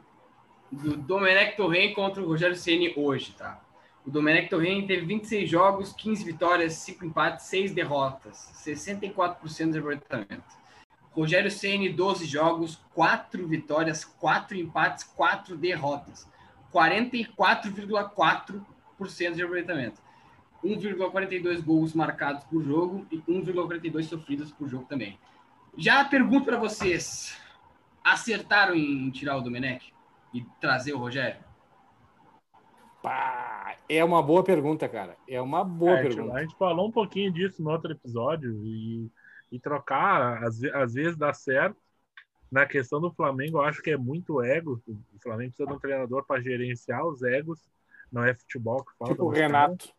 do Domenech Torren contra o Rogério Ceni hoje, tá? O Domenech Torren teve 26 jogos, 15 vitórias, 5 empates, 6 derrotas, 64% de aproveitamento. Rogério Ceni 12 jogos, 4 vitórias, 4 empates, 4 derrotas, 44,4% de aproveitamento. 1,42 gols marcados por jogo e 1,42 sofridos por jogo também. Já pergunto para vocês, acertaram em tirar o Domenech e trazer o Rogério? Pá, é uma boa pergunta, cara. É uma boa é, pergunta. A gente falou um pouquinho disso no outro episódio e, e trocar, às, às vezes dá certo. Na questão do Flamengo, eu acho que é muito ego. O Flamengo precisa de um treinador para gerenciar os egos. Não é futebol que fala. Tipo o Renato.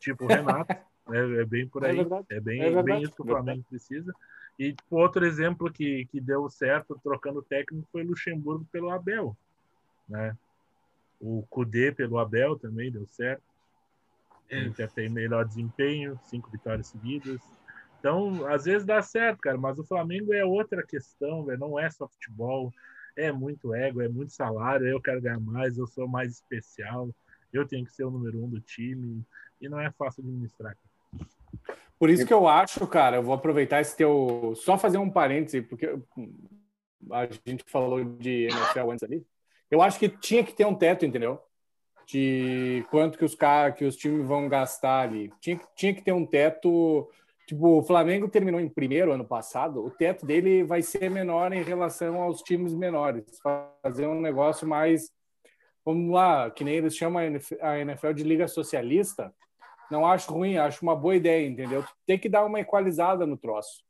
Tipo o Renato. é, é, bem por é aí. É, é bem, é bem isso que o Flamengo precisa. E tipo, outro exemplo que, que deu certo trocando técnico foi Luxemburgo pelo Abel. Né? O Kudê pelo Abel também deu certo. Ele já tem melhor desempenho, cinco vitórias seguidas. Então, às vezes dá certo, cara, mas o Flamengo é outra questão, véio, não é só futebol, é muito ego, é muito salário, eu quero ganhar mais, eu sou mais especial, eu tenho que ser o número um do time, e não é fácil administrar. Por isso que eu acho, cara, eu vou aproveitar esse teu. Só fazer um parêntese, porque a gente falou de NFL antes ali. Eu acho que tinha que ter um teto, entendeu? De quanto que os caras, que os times vão gastar ali. Tinha, tinha que ter um teto. Tipo, o Flamengo terminou em primeiro ano passado, o teto dele vai ser menor em relação aos times menores. Fazer um negócio mais, vamos lá, que nem eles chamam a NFL de Liga Socialista. Não acho ruim, acho uma boa ideia, entendeu? Tem que dar uma equalizada no troço.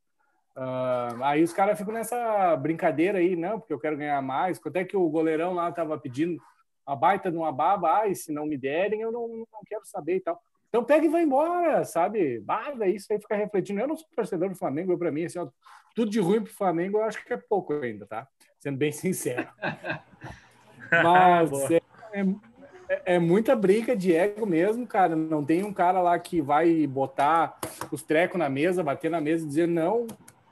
Uh, aí os caras ficam nessa brincadeira aí, não, porque eu quero ganhar mais. Quanto é que o goleirão lá tava pedindo a baita de uma baba? E se não me derem, eu não, não quero saber e tal. Então pega e vai embora, sabe? Bada, isso aí fica refletindo. Eu não sou torcedor do Flamengo, eu, para mim, assim, ó, tudo de ruim pro Flamengo eu acho que é pouco ainda, tá? Sendo bem sincero. Mas é, é, é, muita briga de ego mesmo, cara. Não tem um cara lá que vai botar os trecos na mesa, bater na mesa e dizer não,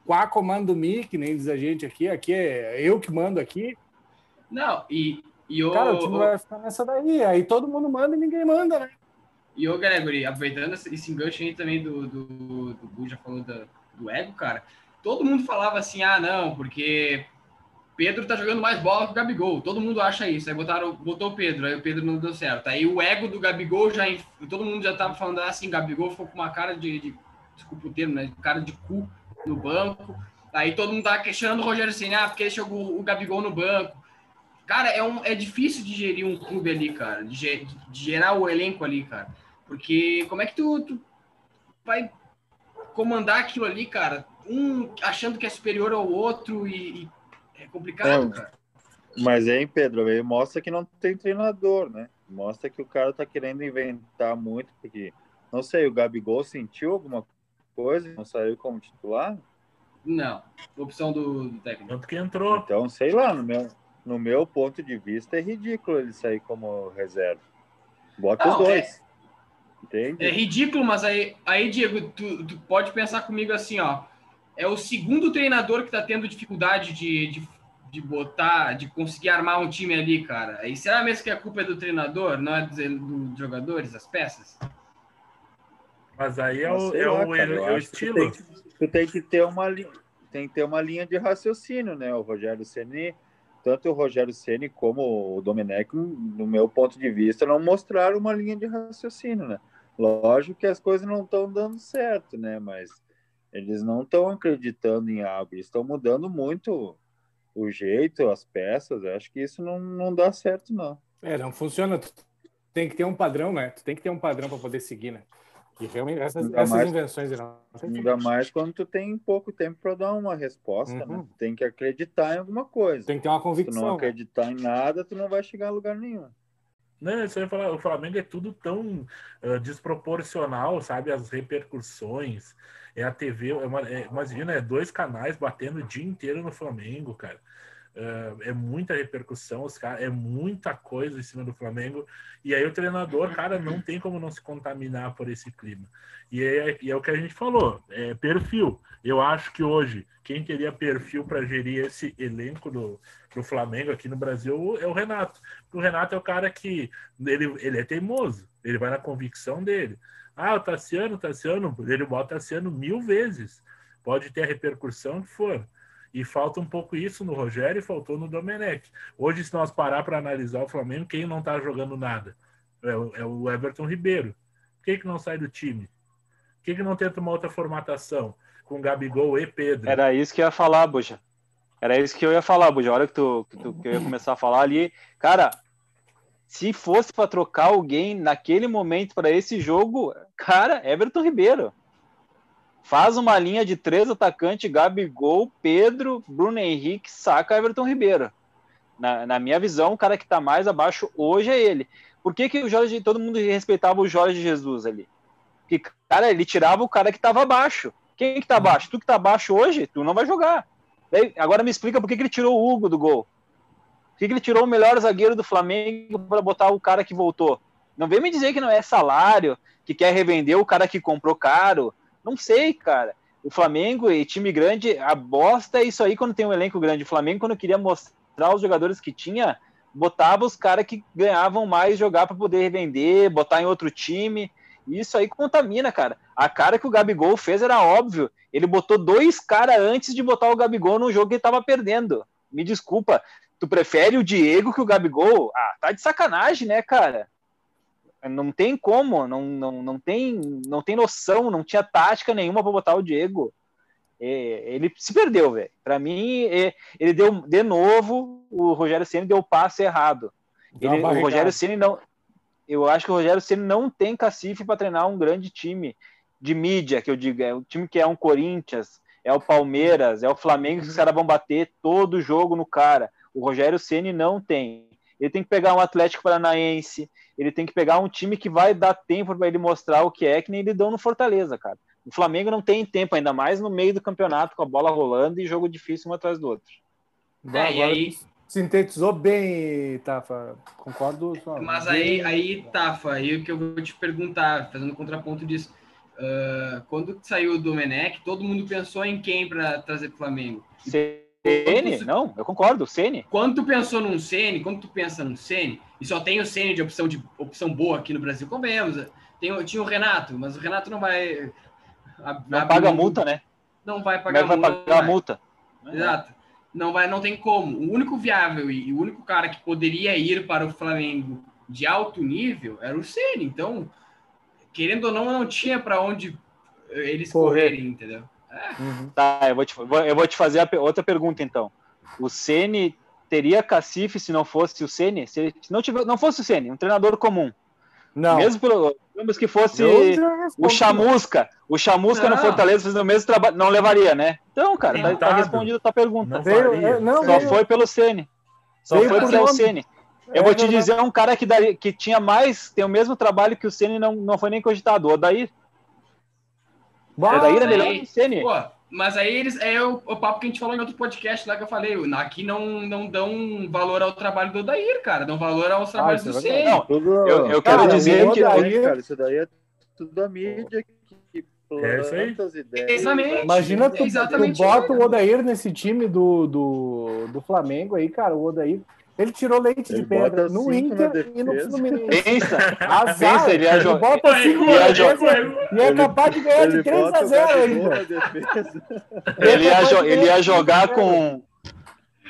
Quá comando mi, que nem diz a gente aqui, aqui é eu que mando aqui. Não, e, e o. Cara, o time vai ficar nessa daí. Aí todo mundo manda e ninguém manda, né? E o Gregory, aproveitando esse enganche aí também do, do, do Bu, já falou do, do ego, cara. Todo mundo falava assim, ah, não, porque Pedro tá jogando mais bola que o Gabigol. Todo mundo acha isso. Aí botaram, botou o Pedro, aí o Pedro não deu certo. Aí o ego do Gabigol já. Todo mundo já tava falando assim, Gabigol ficou com uma cara de. de desculpa o termo, né? Cara de cu no banco. Aí todo mundo tá questionando o Rogério Senna, ah, porque ele jogou o Gabigol no banco. Cara, é, um, é difícil de gerir um clube ali, cara, de, de gerar o elenco ali, cara. Porque como é que tu, tu vai comandar aquilo ali, cara? Um achando que é superior ao outro e, e é complicado, é, cara. Mas, hein, Pedro, aí mostra que não tem treinador, né? Mostra que o cara tá querendo inventar muito, porque, não sei, o Gabigol sentiu alguma coisa, não saiu como titular? Não, opção do, do técnico. Tanto que entrou. Então, sei lá, no meu, no meu ponto de vista, é ridículo ele sair como reserva. Bota não, os dois. É, é, ridículo, mas aí, aí Diego, tu, tu, pode pensar comigo assim, ó. É o segundo treinador que tá tendo dificuldade de, de, de botar, de conseguir armar um time ali, cara. E será mesmo que a culpa é do treinador, não é dos, dos jogadores, das peças? Mas aí é o, é o, é o estilo. Tu tem, tu tem que ter uma linha tem que ter uma linha de raciocínio, né? O Rogério Ceni, tanto o Rogério Ceni como o Domenech, no meu ponto de vista, não mostraram uma linha de raciocínio, né? Lógico que as coisas não estão dando certo, né? Mas eles não estão acreditando em algo, eles estão mudando muito o jeito, as peças. Acho que isso não, não dá certo, não. É, não funciona. Tem que ter um padrão, né? Tu tem que ter um padrão para poder seguir, né? E realmente essas, essas mais, invenções não. Ainda mais quando tu tem pouco tempo para dar uma resposta, né? uhum. né? Tem que acreditar em alguma coisa. Tem que ter uma convicção. Se tu não acreditar em nada, tu não vai chegar a lugar nenhum. Não, isso falar, o Flamengo é tudo tão uh, desproporcional, sabe? As repercussões. É a TV, é uma, é, imagina, é dois canais batendo o dia inteiro no Flamengo, cara. Uh, é muita repercussão, os cara, é muita coisa em cima do Flamengo. E aí o treinador, cara, não tem como não se contaminar por esse clima. E é, e é o que a gente falou, é perfil. Eu acho que hoje, quem teria perfil para gerir esse elenco do, do Flamengo aqui no Brasil é o Renato. O Renato é o cara que ele, ele é teimoso, ele vai na convicção dele. Ah, o Tassiano, o Tassiano, ele bota o Tassiano mil vezes. Pode ter a repercussão que for. E falta um pouco isso no Rogério e faltou no Domenech. Hoje, se nós parar para analisar o Flamengo, quem não está jogando nada? É o, é o, Everton Ribeiro. Por que, que não sai do time? Por que, que não tenta uma outra formatação com Gabigol e Pedro? Era isso que eu ia falar, Buja. Era isso que eu ia falar, Buja. A hora que, tu, que, tu, que eu ia começar a falar ali. Cara, se fosse para trocar alguém naquele momento para esse jogo, cara, Everton Ribeiro. Faz uma linha de três atacantes, Gabigol, Pedro, Bruno Henrique, saca Everton Ribeiro. Na, na minha visão, o cara que está mais abaixo hoje é ele. Por que, que o Jorge, todo mundo respeitava o Jorge Jesus ali? Porque, cara, ele tirava o cara que estava abaixo. Quem que tá abaixo? Tu que tá abaixo hoje, tu não vai jogar. Daí, agora me explica por que, que ele tirou o Hugo do gol. Por que, que ele tirou o melhor zagueiro do Flamengo para botar o cara que voltou? Não vem me dizer que não é salário, que quer revender o cara que comprou caro, não sei, cara. O Flamengo e time grande, a bosta é isso aí quando tem um elenco grande. O Flamengo, quando queria mostrar os jogadores que tinha, botava os caras que ganhavam mais jogar para poder revender, botar em outro time. Isso aí contamina, cara. A cara que o Gabigol fez era óbvio. Ele botou dois caras antes de botar o Gabigol no jogo que ele tava perdendo. Me desculpa. Tu prefere o Diego que o Gabigol? Ah, tá de sacanagem, né, cara? Não tem como, não, não, não, tem, não tem noção, não tinha tática nenhuma para botar o Diego. É, ele se perdeu, velho. Para mim, é, ele deu de novo, o Rogério Ceni deu o passe errado. Ele, o Rogério Ceni não, eu acho que o Rogério Ceni não tem cacife para treinar um grande time de mídia, que eu digo, é um time que é um Corinthians, é o Palmeiras, é o Flamengo, que os caras vão bater todo jogo no cara. O Rogério Ceni não tem. Ele tem que pegar um Atlético Paranaense, ele tem que pegar um time que vai dar tempo para ele mostrar o que é, que nem ele deu no Fortaleza, cara. O Flamengo não tem tempo, ainda mais no meio do campeonato, com a bola rolando e jogo difícil um atrás do outro. É, e aí... Sintetizou bem, Tafa. Concordo. Mas aí, aí, Tafa, aí o que eu vou te perguntar, fazendo contraponto disso. Uh, quando saiu o Domenech, todo mundo pensou em quem para trazer para o Flamengo? Sim. Ceni, não, eu concordo, Ceni. Quando tu pensou num Ceni, quando tu pensa num Ceni, e só tem o Ceni de opção de opção boa aqui no Brasil, convenhamos. Tem, tinha o Renato, mas o Renato não vai não paga multa, né? Não vai pagar vai multa. Pagar multa. Exato. Não vai, não tem como. O único viável e o único cara que poderia ir para o Flamengo de alto nível era o Ceni. Então, querendo ou não, não tinha para onde eles Correr. correrem, entendeu? Uhum. Tá, eu vou, te, eu vou te fazer a, outra pergunta então. O Ceni teria cacife se não fosse o Ceni? Se, se não, tiver, não fosse o Ceni, um treinador comum. Não. Mesmo pelo, digamos que fosse o Chamusca, o Chamusca não. no Fortaleza fazendo o mesmo trabalho, não levaria, né? Então, cara, tá, tá respondida a tua pergunta. Não veio, é, não, Só veio. foi pelo Ceni. Só veio foi pelo Ceni. Eu é, vou te dizer um cara que, daria, que tinha mais, tem o mesmo trabalho que o Ceni não, não foi nem cogitado, o Daí. Bah, é daí era melhor que o Ceni. Pô, mas aí eles é o, o, papo que a gente falou em outro podcast lá que eu falei. Aqui não, não dão valor ao trabalho do Odair, cara. Dão valor aos trabalhos ah, do Ceni. Eu, eu quero dizer que. Odair, cara, isso daí é tudo a mídia que planta é as ideias. Exatamente. Imagina tu, Exatamente. tu bota o Odair nesse time do, do, do Flamengo aí, cara. O Odair ele tirou leite ele de pedra no Inter e no Fluminense. Pensa, Azar. pensa, ele ia jogar. Bota e é capaz de ganhar de 3 a 0 ainda. Ele ia, jo ele ia jogar com,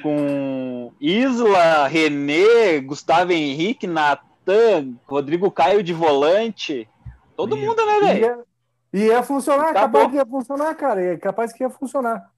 com Isla, René, Gustavo Henrique, Natan, Rodrigo Caio de volante. Todo mundo, né, velho? Ia, ia funcionar, tá capaz bom. que ia funcionar, cara. É capaz que ia funcionar.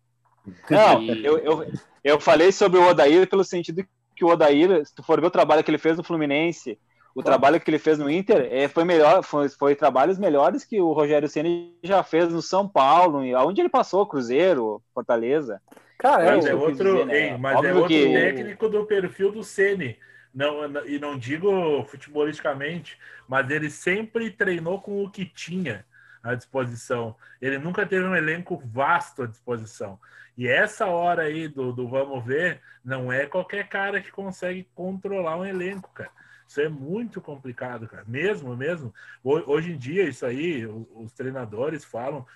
Não, eu, eu, eu falei sobre o Odair pelo sentido que o Odair, se tu for ver o trabalho que ele fez no Fluminense, o trabalho que ele fez no Inter, é, foi melhor, foi, foi trabalhos melhores que o Rogério Ceni já fez no São Paulo, aonde ele passou, Cruzeiro, Fortaleza. Cara, mas é, é outro, dizer, né? mas é outro que... técnico do perfil do Ceni. Não, e não digo futebolisticamente, mas ele sempre treinou com o que tinha à disposição. Ele nunca teve um elenco vasto à disposição. E essa hora aí do, do vamos ver, não é qualquer cara que consegue controlar um elenco, cara. Isso é muito complicado, cara. Mesmo, mesmo. Hoje em dia, isso aí, os treinadores falam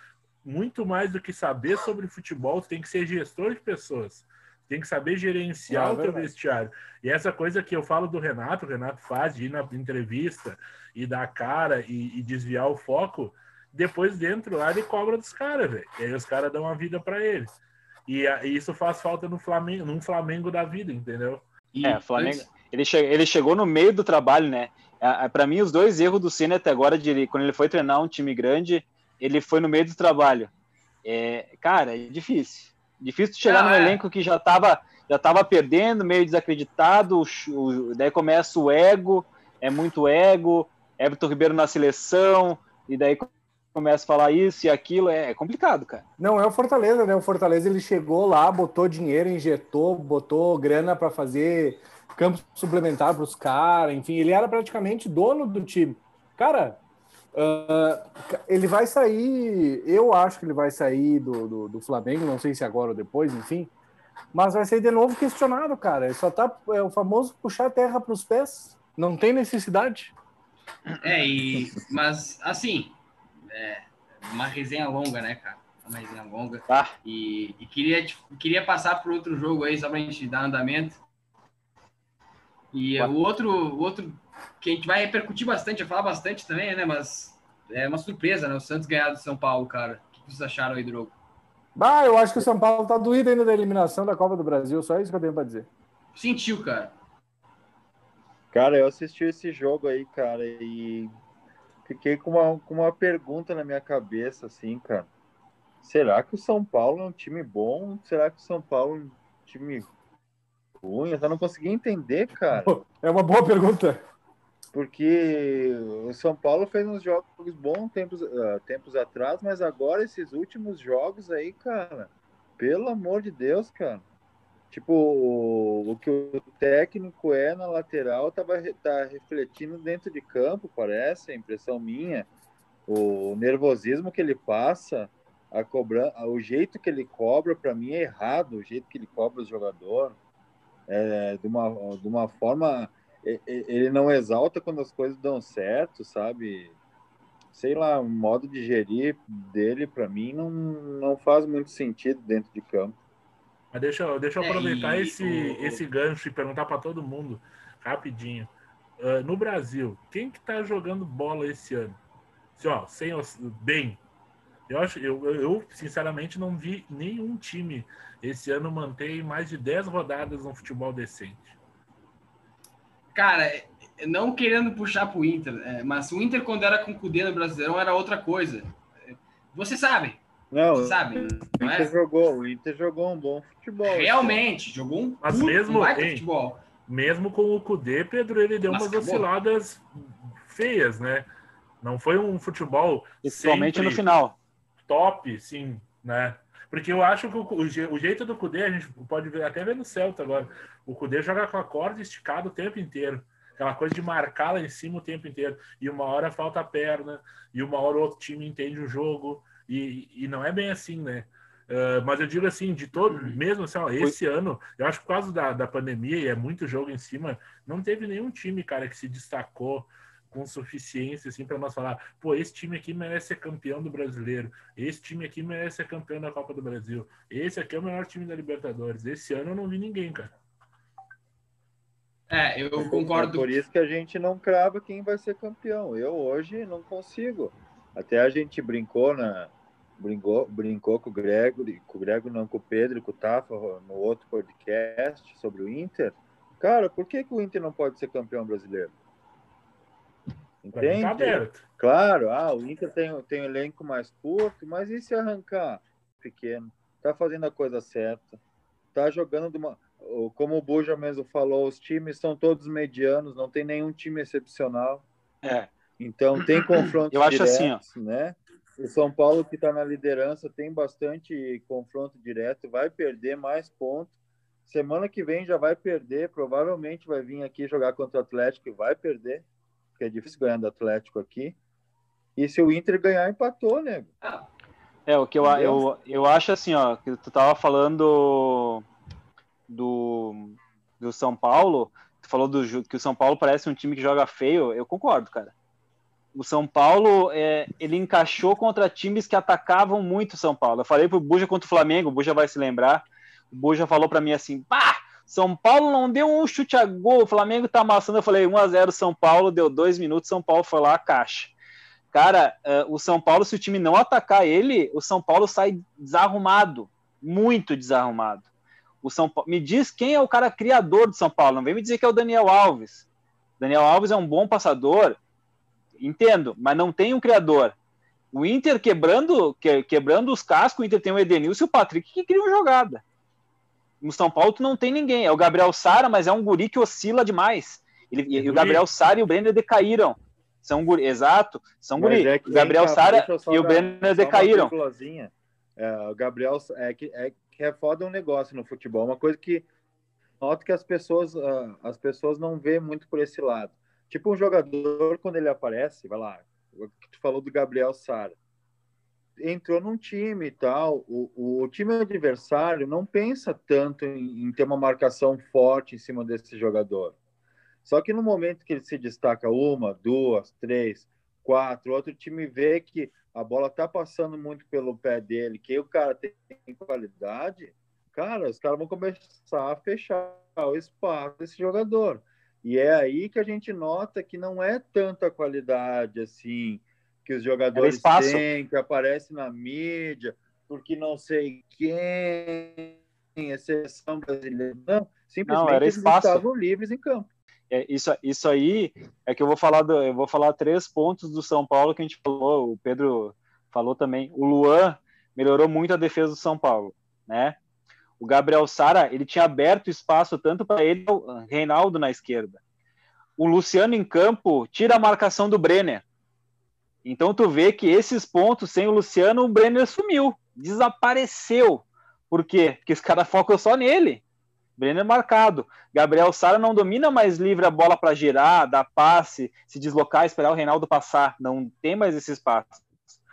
muito mais do que saber sobre futebol, tem que ser gestor de pessoas. Tem que saber gerenciar é, o teu vestiário. E essa coisa que eu falo do Renato, o Renato faz de ir na entrevista e dar cara e, e desviar o foco, depois dentro lá ele cobra dos caras, velho. E aí os caras dão uma vida para ele. E, e, isso faz falta no Flamengo, num Flamengo da vida, entendeu? E é, Flamengo. Ele, che ele chegou no meio do trabalho, né? É, é para mim, os dois erros do Senna até agora, de, quando ele foi treinar um time grande, ele foi no meio do trabalho. É, cara, é difícil. Difícil chegar ah, num é. elenco que já estava já tava perdendo, meio desacreditado, o, o, daí começa o ego, é muito ego, Everton Ribeiro na seleção, e daí começa a falar isso e aquilo, é, é complicado, cara. Não, é o Fortaleza, né? O Fortaleza ele chegou lá, botou dinheiro, injetou, botou grana para fazer campo suplementar para os caras, enfim, ele era praticamente dono do time. Cara, uh, ele vai sair, eu acho que ele vai sair do, do, do, Flamengo, não sei se agora ou depois, enfim, mas vai sair de novo questionado, cara. Ele só tá, é o famoso puxar a terra para os pés, não tem necessidade. É, e, mas assim, é, uma resenha longa, né, cara? Uma resenha longa. Ah. E, e, queria, queria passar para outro jogo aí, só para a gente dar andamento. E o outro, o outro que a gente vai repercutir bastante, vai falar bastante também, né? Mas é uma surpresa, né? O Santos ganhar do São Paulo, cara. O que vocês acharam aí do jogo? Bah, eu acho que o São Paulo tá doído ainda da eliminação da Copa do Brasil, só isso que eu tenho para dizer. Sentiu, cara. Cara, eu assisti esse jogo aí, cara, e fiquei com uma, com uma pergunta na minha cabeça, assim, cara. Será que o São Paulo é um time bom? Será que o São Paulo é um time ruim? Eu só não consegui entender, cara. É uma boa pergunta. Porque o São Paulo fez uns jogos bons tempos, uh, tempos atrás, mas agora esses últimos jogos aí, cara, pelo amor de Deus, cara. Tipo, o, que o técnico é na lateral tava, tá refletindo dentro de campo, parece, a impressão minha. O nervosismo que ele passa, a cobran o jeito que ele cobra, para mim é errado, o jeito que ele cobra o jogador. É, de, uma, de uma forma. Ele não exalta quando as coisas dão certo, sabe? Sei lá, o modo de gerir dele, para mim, não, não faz muito sentido dentro de campo. Mas deixa, eu, deixa eu é, aproveitar é, esse, o... esse gancho e perguntar para todo mundo, rapidinho. Uh, no Brasil, quem que tá jogando bola esse ano? Assim, ó, sem, bem. Eu, acho, eu, eu, sinceramente, não vi nenhum time esse ano manter mais de 10 rodadas no futebol decente. Cara, não querendo puxar pro Inter, é, mas o Inter, quando era com o Cudê no Brasileirão, era outra coisa. Você sabe, não, sabe? O Inter, é? jogou, o Inter jogou um bom futebol. Realmente, jogou um, Mas mesmo, um futebol. Mesmo com o Cudê, Pedro, ele deu Mas umas acabou. osciladas feias, né? Não foi um futebol. Principalmente no final. Top, sim, né? Porque eu acho que o, o jeito do Cudê, a gente pode ver, até ver no Celta agora. O Cudê joga com a corda esticada o tempo inteiro. Aquela coisa de marcar lá em cima o tempo inteiro. E uma hora falta a perna, e uma hora o outro time entende o jogo. E, e não é bem assim, né? Uh, mas eu digo assim, de todo, mesmo assim, ó, esse Foi. ano, eu acho que por causa da, da pandemia e é muito jogo em cima, não teve nenhum time, cara, que se destacou com suficiência assim para nós falar, pô, esse time aqui merece ser campeão do brasileiro, esse time aqui merece ser campeão da Copa do Brasil, esse aqui é o melhor time da Libertadores. Esse ano eu não vi ninguém, cara. É, eu concordo. Por isso que a gente não crava quem vai ser campeão. Eu hoje não consigo. Até a gente brincou na brincou, brincou com o Gregory, com o Gregory não com o Pedro, com o Tafa no outro podcast sobre o Inter. Cara, por que, que o Inter não pode ser campeão brasileiro? Entende? Tá claro, ah, o Inter tem, tem um elenco mais curto, mas e se arrancar pequeno? Tá fazendo a coisa certa. Tá jogando de uma como o Buja mesmo falou, os times são todos medianos, não tem nenhum time excepcional. É. Então tem confronto Eu acho assim, ó. né? O São Paulo que está na liderança tem bastante confronto direto, vai perder mais pontos. Semana que vem já vai perder, provavelmente vai vir aqui jogar contra o Atlético e vai perder, porque é difícil ganhar do Atlético aqui. E se o Inter ganhar, empatou, né? É, o que eu, eu, eu acho assim, ó, que tu tava falando do, do São Paulo, tu falou do, que o São Paulo parece um time que joga feio, eu concordo, cara. O São Paulo, é, ele encaixou contra times que atacavam muito o São Paulo. Eu falei pro Buja contra o Flamengo, o Buja vai se lembrar. O Buja falou para mim assim: pá, São Paulo não deu um chute a gol, o Flamengo tá amassando. Eu falei: 1 a 0 São Paulo, deu dois minutos, São Paulo foi lá a caixa. Cara, uh, o São Paulo, se o time não atacar ele, o São Paulo sai desarrumado, muito desarrumado. O São Paulo, me diz quem é o cara criador do São Paulo. Não vem me dizer que é o Daniel Alves. Daniel Alves é um bom passador, entendo, mas não tem um criador. O Inter quebrando, que, quebrando os cascos, o Inter tem o Edenilson e o Patrick que criam jogada. No São Paulo tu não tem ninguém. É o Gabriel Sara, mas é um guri que oscila demais. Ele, e, o Gabriel Sara e o Brenner decaíram. São guri, exato, são guri. É o Gabriel Sara e o Brenner decaíram. É, o Gabriel é que, é que é foda um negócio no futebol, uma coisa que noto que as pessoas uh, as pessoas não vê muito por esse lado. Tipo um jogador quando ele aparece, vai lá, tu falou do Gabriel Sara, entrou num time e tal, o, o time adversário não pensa tanto em, em ter uma marcação forte em cima desse jogador. Só que no momento que ele se destaca uma, duas, três, quatro, outro time vê que a bola tá passando muito pelo pé dele, que o cara tem qualidade, cara, os caras vão começar a fechar o espaço desse jogador. E é aí que a gente nota que não é tanta qualidade assim que os jogadores têm, que aparece na mídia, porque não sei quem, exceção brasileira. Não, simplesmente não, eles estavam livres em campo. É, isso, isso aí é que eu vou falar do, eu vou falar três pontos do São Paulo que a gente falou, o Pedro falou também. O Luan melhorou muito a defesa do São Paulo, né? O Gabriel Sara, ele tinha aberto espaço tanto para ele, o Reinaldo na esquerda. O Luciano em campo tira a marcação do Brenner. Então tu vê que esses pontos sem o Luciano, o Brenner sumiu, desapareceu. Por quê? Porque os caras focam só nele. Brenner marcado. Gabriel Sara não domina mais livre a bola para girar, dar passe, se deslocar, esperar o Reinaldo passar. Não tem mais esse espaço.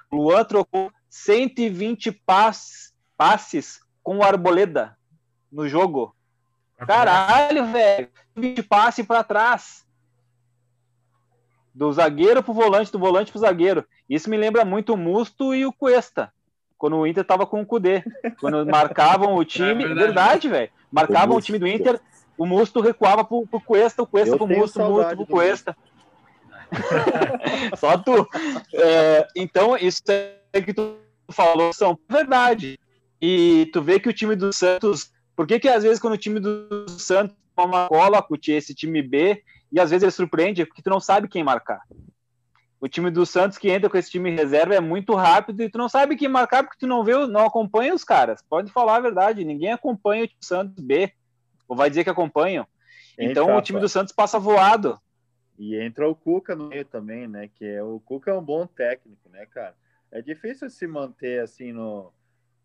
Luan trocou 120 passes, passes com o Arboleda no jogo. Caralho, velho. 20 passes para trás. Do zagueiro pro volante, do volante pro zagueiro. Isso me lembra muito o Musto e o Cuesta quando o Inter tava com o Cudê. Quando marcavam o time. É verdade, velho. Marcavam o, o, time do Inter, o Musto recuava pro, pro Cuesta, o Cuesta Eu pro Musto, o Musto pro Cuesta. Só tu. É, então, isso é que tu falou são verdade. E tu vê que o time do Santos. Por que, que às vezes quando o time do Santos toma cola com esse time B, e às vezes ele surpreende, porque tu não sabe quem marcar. O time do Santos que entra com esse time reserva é muito rápido e tu não sabe quem marcar porque tu não vê, não acompanha os caras. Pode falar a verdade, ninguém acompanha o Santos B. Ou vai dizer que acompanham. Então o time do Santos passa voado. E entra o Cuca no meio também, né? Que é o Cuca é um bom técnico, né, cara? É difícil se manter assim no,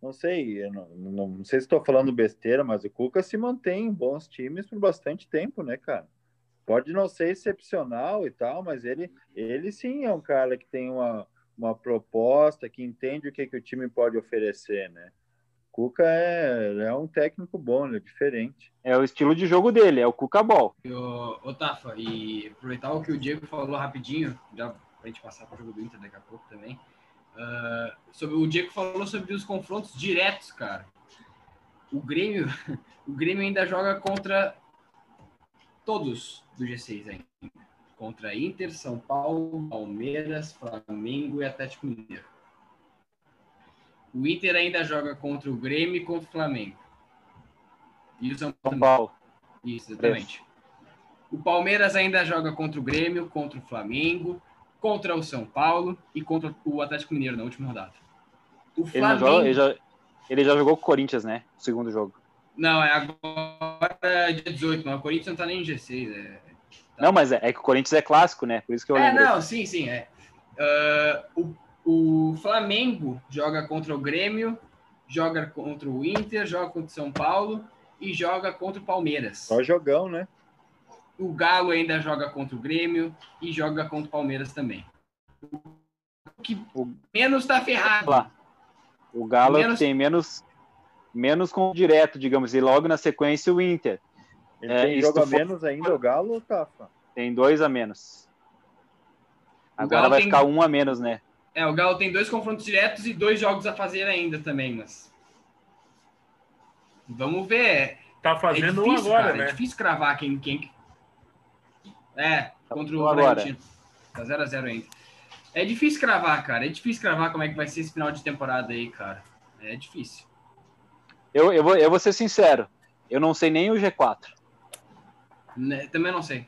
não sei, não, não, não, sei se estou falando besteira, mas o Cuca se mantém em bons times por bastante tempo, né, cara? pode não ser excepcional e tal, mas ele, ele sim é um cara que tem uma, uma proposta, que entende o que, que o time pode oferecer, né? Cuca é, é um técnico bom, ele é diferente. É o estilo de jogo dele, é o Cuca Ball. Ô, Tafa, e aproveitar o que o Diego falou rapidinho, já pra gente passar para o jogo do Inter daqui a pouco também. Uh, sobre, o Diego falou sobre os confrontos diretos, cara. O Grêmio, o Grêmio ainda joga contra todos do G6 ainda. Contra Inter, São Paulo, Palmeiras, Flamengo e Atlético Mineiro. O Inter ainda joga contra o Grêmio e contra o Flamengo. E o São Paulo. São Paulo. Isso, exatamente. O Palmeiras ainda joga contra o Grêmio, contra o Flamengo, contra o São Paulo e contra o Atlético Mineiro na última rodada. O Flamengo... ele, ele, já, ele já jogou com o Corinthians, né? O segundo jogo. Não, é agora dia 18, mas o Corinthians não tá nem em G6. É... Tá. Não, mas é, é, que o Corinthians é clássico, né? Por isso que eu É, não, sim, sim, é. Uh, o, o Flamengo joga contra o Grêmio, joga contra o Inter, joga contra o São Paulo e joga contra o Palmeiras. Só jogão, né? O Galo ainda joga contra o Grêmio e joga contra o Palmeiras também. O que menos tá ferrado. O Galo menos... tem menos menos com direto, digamos, e logo na sequência o Inter. Ele é, tem jogo a menos ainda o Galo, Tafa? Tem dois a menos. Agora vai tem... ficar um a menos, né? É, o Galo tem dois confrontos diretos e dois jogos a fazer ainda também, mas. Vamos ver. Tá fazendo é difícil, um agora, cara, é né? É difícil cravar quem. quem... É, tá contra o Bragantino. Tá 0x0 ainda. É difícil cravar, cara. É difícil cravar como é que vai ser esse final de temporada aí, cara. É difícil. Eu, eu, vou, eu vou ser sincero. Eu não sei nem o G4. Né, também não sei.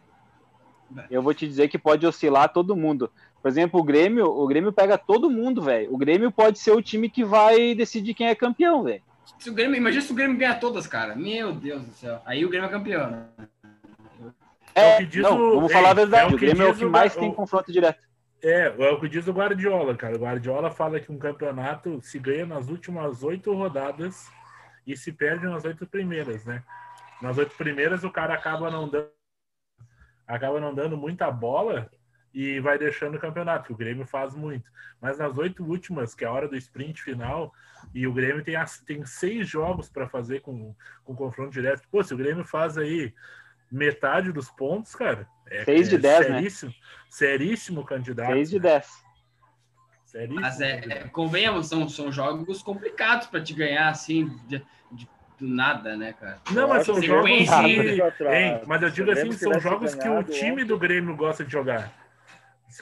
Eu vou te dizer que pode oscilar todo mundo. Por exemplo, o Grêmio, o Grêmio pega todo mundo, velho. O Grêmio pode ser o time que vai decidir quem é campeão, velho. Se o Grêmio, imagina se o Grêmio ganha todas, cara. Meu Deus do céu. Aí o Grêmio é campeão. Né? É, é não, o... vamos falar a verdade. É o, o Grêmio é o que mais o... tem confronto direto. É, é o que diz o Guardiola, cara. O Guardiola fala que um campeonato se ganha nas últimas oito rodadas e se perde nas oito primeiras, né? Nas oito primeiras o cara acaba não dando acaba não dando muita bola e vai deixando o campeonato, que o Grêmio faz muito. Mas nas oito últimas, que é a hora do sprint final, e o Grêmio tem, tem seis jogos para fazer com, com confronto direto. Pô, se o Grêmio faz aí metade dos pontos, cara, é, seis de é dez, né? seríssimo, né? seríssimo candidato. Seis de dez. Seríssimo Mas é, é, convenhamos, são, são jogos complicados para te ganhar assim. De, de do nada, né, cara? Não, mas são jogos que... hein, mas eu digo assim, são jogos que o time do Grêmio gosta de jogar.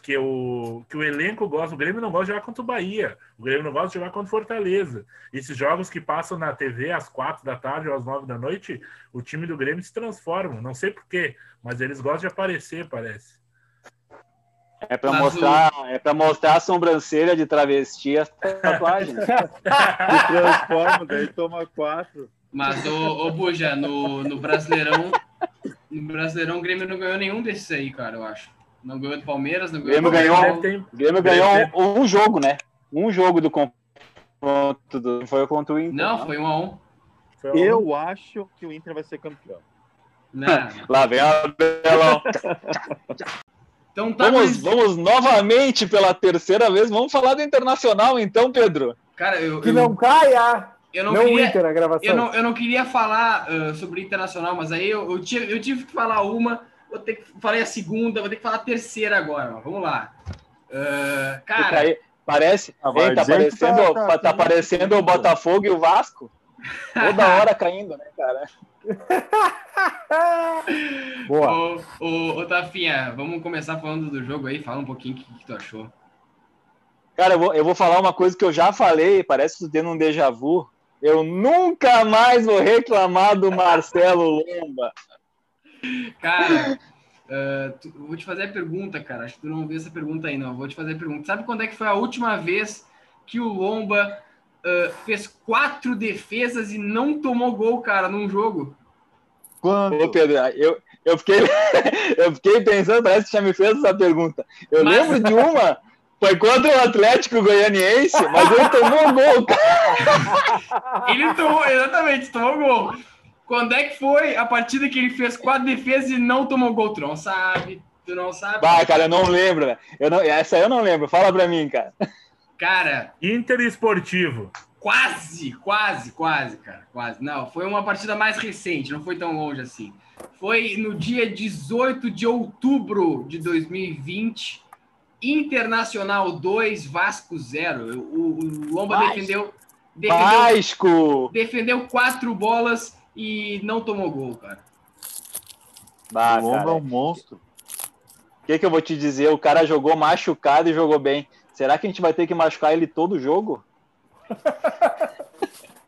Que o, que o elenco gosta. O Grêmio não gosta de jogar contra o Bahia. O Grêmio não gosta de jogar contra o Fortaleza. Esses jogos que passam na TV às quatro da tarde ou às nove da noite, o time do Grêmio se transforma. Não sei porquê, mas eles gostam de aparecer, parece. É para mostrar, o... é para mostrar a sobrancelha de travesti a tatuagem. Se transforma, daí toma quatro. Mas, ô, ô Buja, no, no Brasileirão, no Brasileirão, o Grêmio não ganhou nenhum desses aí, cara, eu acho. Não ganhou do Palmeiras, não ganhou Grêmio do ganhou, ter... Grêmio ganhou um, um, jogo, né? Um jogo do confronto do... foi contra o Inter. Não, não, foi um a um. Eu acho que o Inter vai ser campeão. Não. Lá vem a Belão. Então, tá vamos, vamos novamente pela terceira vez. Vamos falar do Internacional, então, Pedro. Cara, eu, que eu... não caia. Eu não, não queria, Inter, a gravação. Eu não, eu não queria falar uh, sobre Internacional, mas aí eu, eu, tive, eu tive que falar uma, vou ter que, falei a segunda, vou ter que falar a terceira agora. Vamos lá. Uh, cara. Aí, parece. Ah, hein, tá parecendo, tá, tá, tá parecendo o Botafogo e o Vasco. Toda hora caindo, né, cara? Boa. Ô, ô, ô, Tafinha, vamos começar falando do jogo aí. Fala um pouquinho o que, que tu achou. Cara, eu vou, eu vou falar uma coisa que eu já falei, parece que tu tendo um déjà vu. Eu nunca mais vou reclamar do Marcelo Lomba. Cara, uh, tu, vou te fazer a pergunta, cara. Acho que tu não viu essa pergunta aí, não. Vou te fazer a pergunta. Sabe quando é que foi a última vez que o Lomba uh, fez quatro defesas e não tomou gol, cara, num jogo? Quando? Ô, Pedro, eu, eu, fiquei, eu fiquei pensando, parece que já me fez essa pergunta. Eu Mas... lembro de uma foi contra o Atlético Goianiense, mas ele tomou gol, cara. Ele tomou, exatamente, tomou gol. Quando é que foi a partida que ele fez quatro defesas e não tomou gol? Tu não sabe, tu não sabe. Bah, cara, eu não lembro, eu não, essa eu não lembro. Fala pra mim, cara. Cara. Inter Esportivo. Quase, quase, quase, cara, quase. Não, foi uma partida mais recente, não foi tão longe assim. Foi no dia 18 de outubro de 2020, Internacional 2, Vasco 0. O, o Lomba Vasco. defendeu, defendeu. Vasco! Defendeu quatro bolas e não tomou gol, cara. Bah, o Lomba é um monstro. O que, que eu vou te dizer? O cara jogou machucado e jogou bem. Será que a gente vai ter que machucar ele todo o jogo?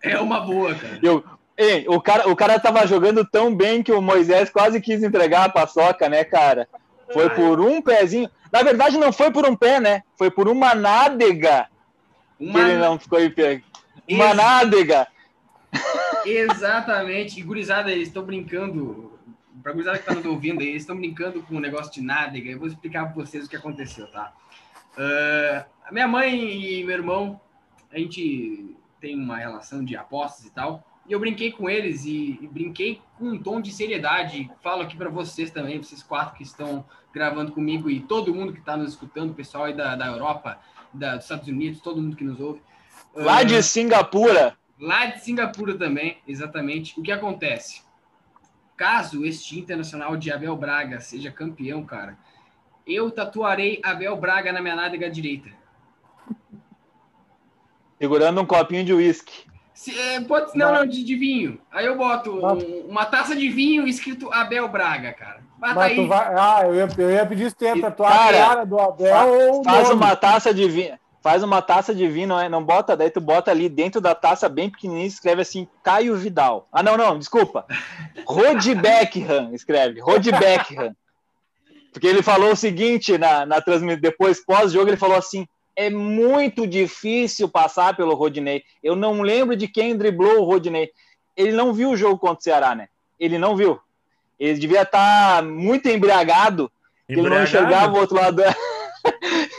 É uma boa, cara. Eu, ei, o, cara o cara tava jogando tão bem que o Moisés quase quis entregar a paçoca, né, cara? Foi por um pezinho. Na verdade, não foi por um pé, né? Foi por uma nádega. Uma... Que ele não ficou em pé. Uma Ex... nádega. Exatamente. E gurizada, eles estão brincando. Pra gurizada que tá nos ouvindo aí, eles estão brincando com o um negócio de nádega. Eu vou explicar para vocês o que aconteceu, tá? Uh, a minha mãe e meu irmão, a gente tem uma relação de apostas e tal. E eu brinquei com eles e, e brinquei com um tom de seriedade. Falo aqui para vocês também, vocês quatro que estão gravando comigo e todo mundo que está nos escutando, o pessoal aí da, da Europa, da, dos Estados Unidos, todo mundo que nos ouve. Lá uh, de Singapura. Lá de Singapura também, exatamente. O que acontece? Caso este Internacional de Abel Braga seja campeão, cara, eu tatuarei Abel Braga na minha nádega direita. Segurando um copinho de uísque. É, pode, não, não, de, de, vinho. Aí eu boto um, uma taça de vinho escrito Abel Braga, cara. Bata Mas aí. Vai, ah, eu ia, eu ia pedir se tu ia tatuar a cara do Abel fa, Faz uma taça de vinho. Faz uma taça de vinho, não, é, não bota, daí tu bota ali dentro da taça bem pequenininha, escreve assim, Caio Vidal. Ah, não, não, desculpa. Rod Beckham, escreve, Rod Beckham. Porque ele falou o seguinte na, na transmissão, depois, pós-jogo, ele falou assim: é muito difícil passar pelo Rodinei. Eu não lembro de quem driblou o Rodinei. Ele não viu o jogo contra o Ceará, né? Ele não viu. Ele devia estar muito embriagado, embriagado? ele não enxergava o outro lado.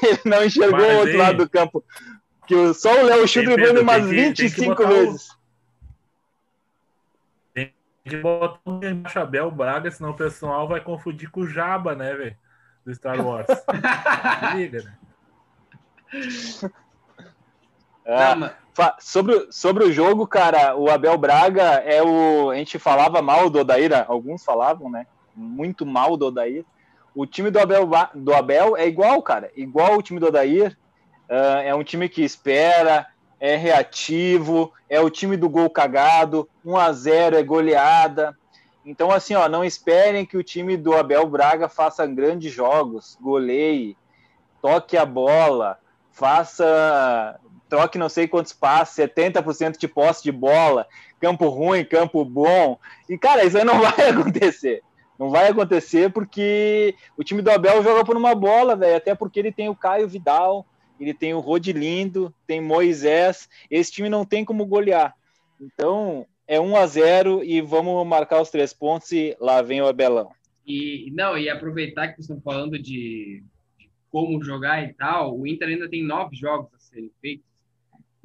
ele não enxergou Mas, o outro hein? lado do campo. Que só o Léo Chu driblou umas 25 vezes. O... Tem que botar um embaixo Abel Braga, senão o pessoal vai confundir com o Jaba, né, velho? Do Star Wars. Liga, né? É, sobre, sobre o jogo, cara, o Abel Braga é o. A gente falava mal do Odair, alguns falavam, né? Muito mal do Odair. O time do Abel, do Abel é igual, cara, igual o time do Odair. Uh, é um time que espera, é reativo, é o time do gol cagado, 1 a 0 é goleada. Então, assim, ó, não esperem que o time do Abel Braga faça grandes jogos, goleie, toque a bola, faça troque não sei quantos passes, 70% de posse de bola, campo ruim, campo bom. E, cara, isso aí não vai acontecer. Não vai acontecer porque o time do Abel joga por uma bola, velho. Até porque ele tem o Caio Vidal, ele tem o Rodilindo, tem Moisés. Esse time não tem como golear. Então, é 1 a 0 e vamos marcar os três pontos e lá vem o Abelão. E não, e aproveitar que estão falando de como jogar e tal, o Inter ainda tem nove jogos a serem feitos,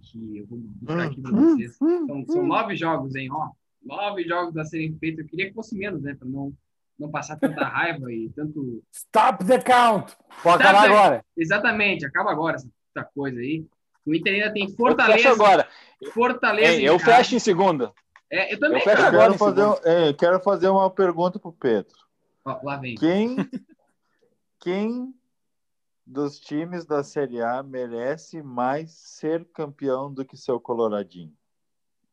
que eu vou buscar aqui para vocês. São, são nove jogos, hein? Ó, nove jogos a serem feitos. Eu queria que fosse menos, né? Para não, não passar tanta raiva e tanto. Stop the count! Pode acabar agora. Exatamente, acaba agora essa coisa aí. O Inter ainda tem Fortaleza. Eu agora. Fortaleza. Ei, eu fecho em segundo. É, eu também. Eu, fecho agora quero, fazer, um, quero fazer uma pergunta para o Pedro. Ó, lá vem. Quem, quem dos times da Série A merece mais ser campeão do que seu Coloradinho?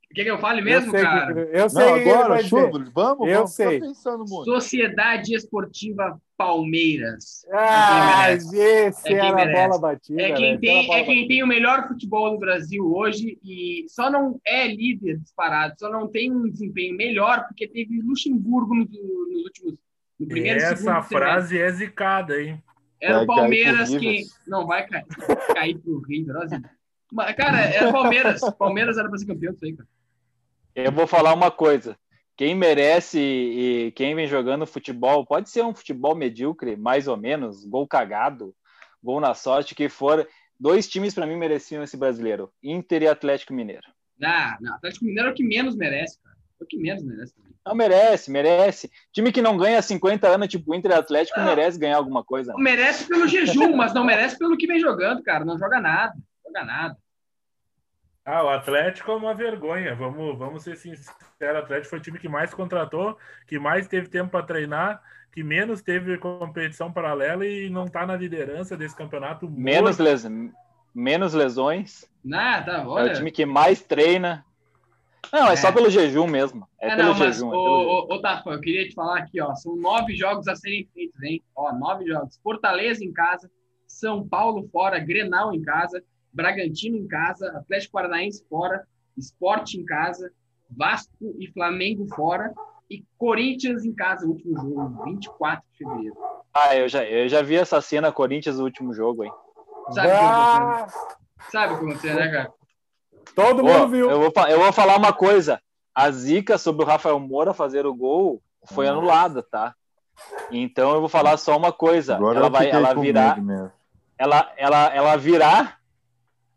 O que, que eu fale mesmo, eu cara? Que, eu sei. Não, agora, Chubre, vamos, eu vamos sei. pensando muito. Sociedade Esportiva Palmeiras. Ah, é esse é era a bola batida. É quem, tem, é quem tem o melhor futebol no Brasil hoje e só não é líder disparado, só não tem um desempenho melhor porque teve Luxemburgo nos, nos últimos. No primeiro, Essa frase é zicada, hein? Era o Palmeiras que. Não, vai cair, cair pro River. Cara, era Palmeiras. Palmeiras era para ser campeão disso aí, cara. Eu vou falar uma coisa. Quem merece e quem vem jogando futebol, pode ser um futebol medíocre, mais ou menos, gol cagado, gol na sorte, que for. Dois times para mim mereciam esse brasileiro: Inter e Atlético Mineiro. Não, não, Atlético Mineiro é o que menos merece, cara. É o que menos merece. Não, merece, merece. Time que não ganha 50 anos, tipo Inter Atlético, merece ganhar alguma coisa. Merece pelo jejum, mas não merece pelo que vem jogando, cara. Não joga nada. Não joga nada. Ah, o Atlético é uma vergonha. Vamos, vamos ser sinceros. O Atlético foi o time que mais contratou, que mais teve tempo para treinar, que menos teve competição paralela e não está na liderança desse campeonato. Menos, les... menos lesões. Nada, olha. É o time que mais treina. Não, é, é, só pelo jejum mesmo. É, é pelo não, jejum. Mas, é ô, ô, Tafa, eu queria te falar aqui, ó. São nove jogos a serem feitos, hein? Ó, nove jogos. Fortaleza em casa, São Paulo fora, Grenal em casa, Bragantino em casa, Atlético Paranaense fora, Esporte em casa, Vasco e Flamengo fora e Corinthians em casa, último jogo, 24 de fevereiro. Ah, eu já, eu já vi essa cena Corinthians no último jogo, hein? Sabe o ah! que Sabe o que aconteceu, né, cara? Todo mundo viu. Eu vou, eu vou falar uma coisa. A zica sobre o Rafael Moura fazer o gol foi anulada, tá? Então eu vou falar só uma coisa. Agora ela vai, ela virar, ela, ela, ela virar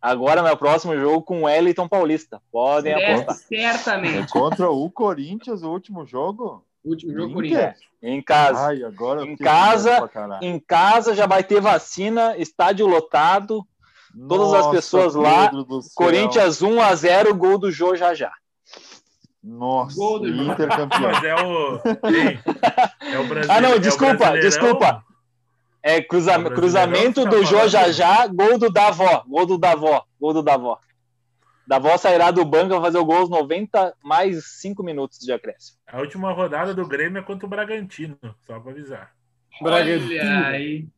agora no próximo jogo com o Wellington Paulista. Podem é, apostar. Certamente. É contra o Corinthians, o último jogo. O último jogo Corinthians. Em casa. Ai, agora em casa, em casa já vai ter vacina, estádio lotado, Todas Nossa, as pessoas lá. Corinthians 1 a 0 gol do Jô já já. Nossa, gol do Inter campeão. Mas é o, é o Brasil, Ah, não, desculpa, é desculpa. É cruza, cruzamento do Jô já já, gol do Davó, gol do Davó, gol do Davó. Davó sairá do banco vai fazer o gol aos 90 mais 5 minutos de acréscimo. A última rodada do Grêmio é contra o Bragantino, só para avisar. Bragantino. Olha aí.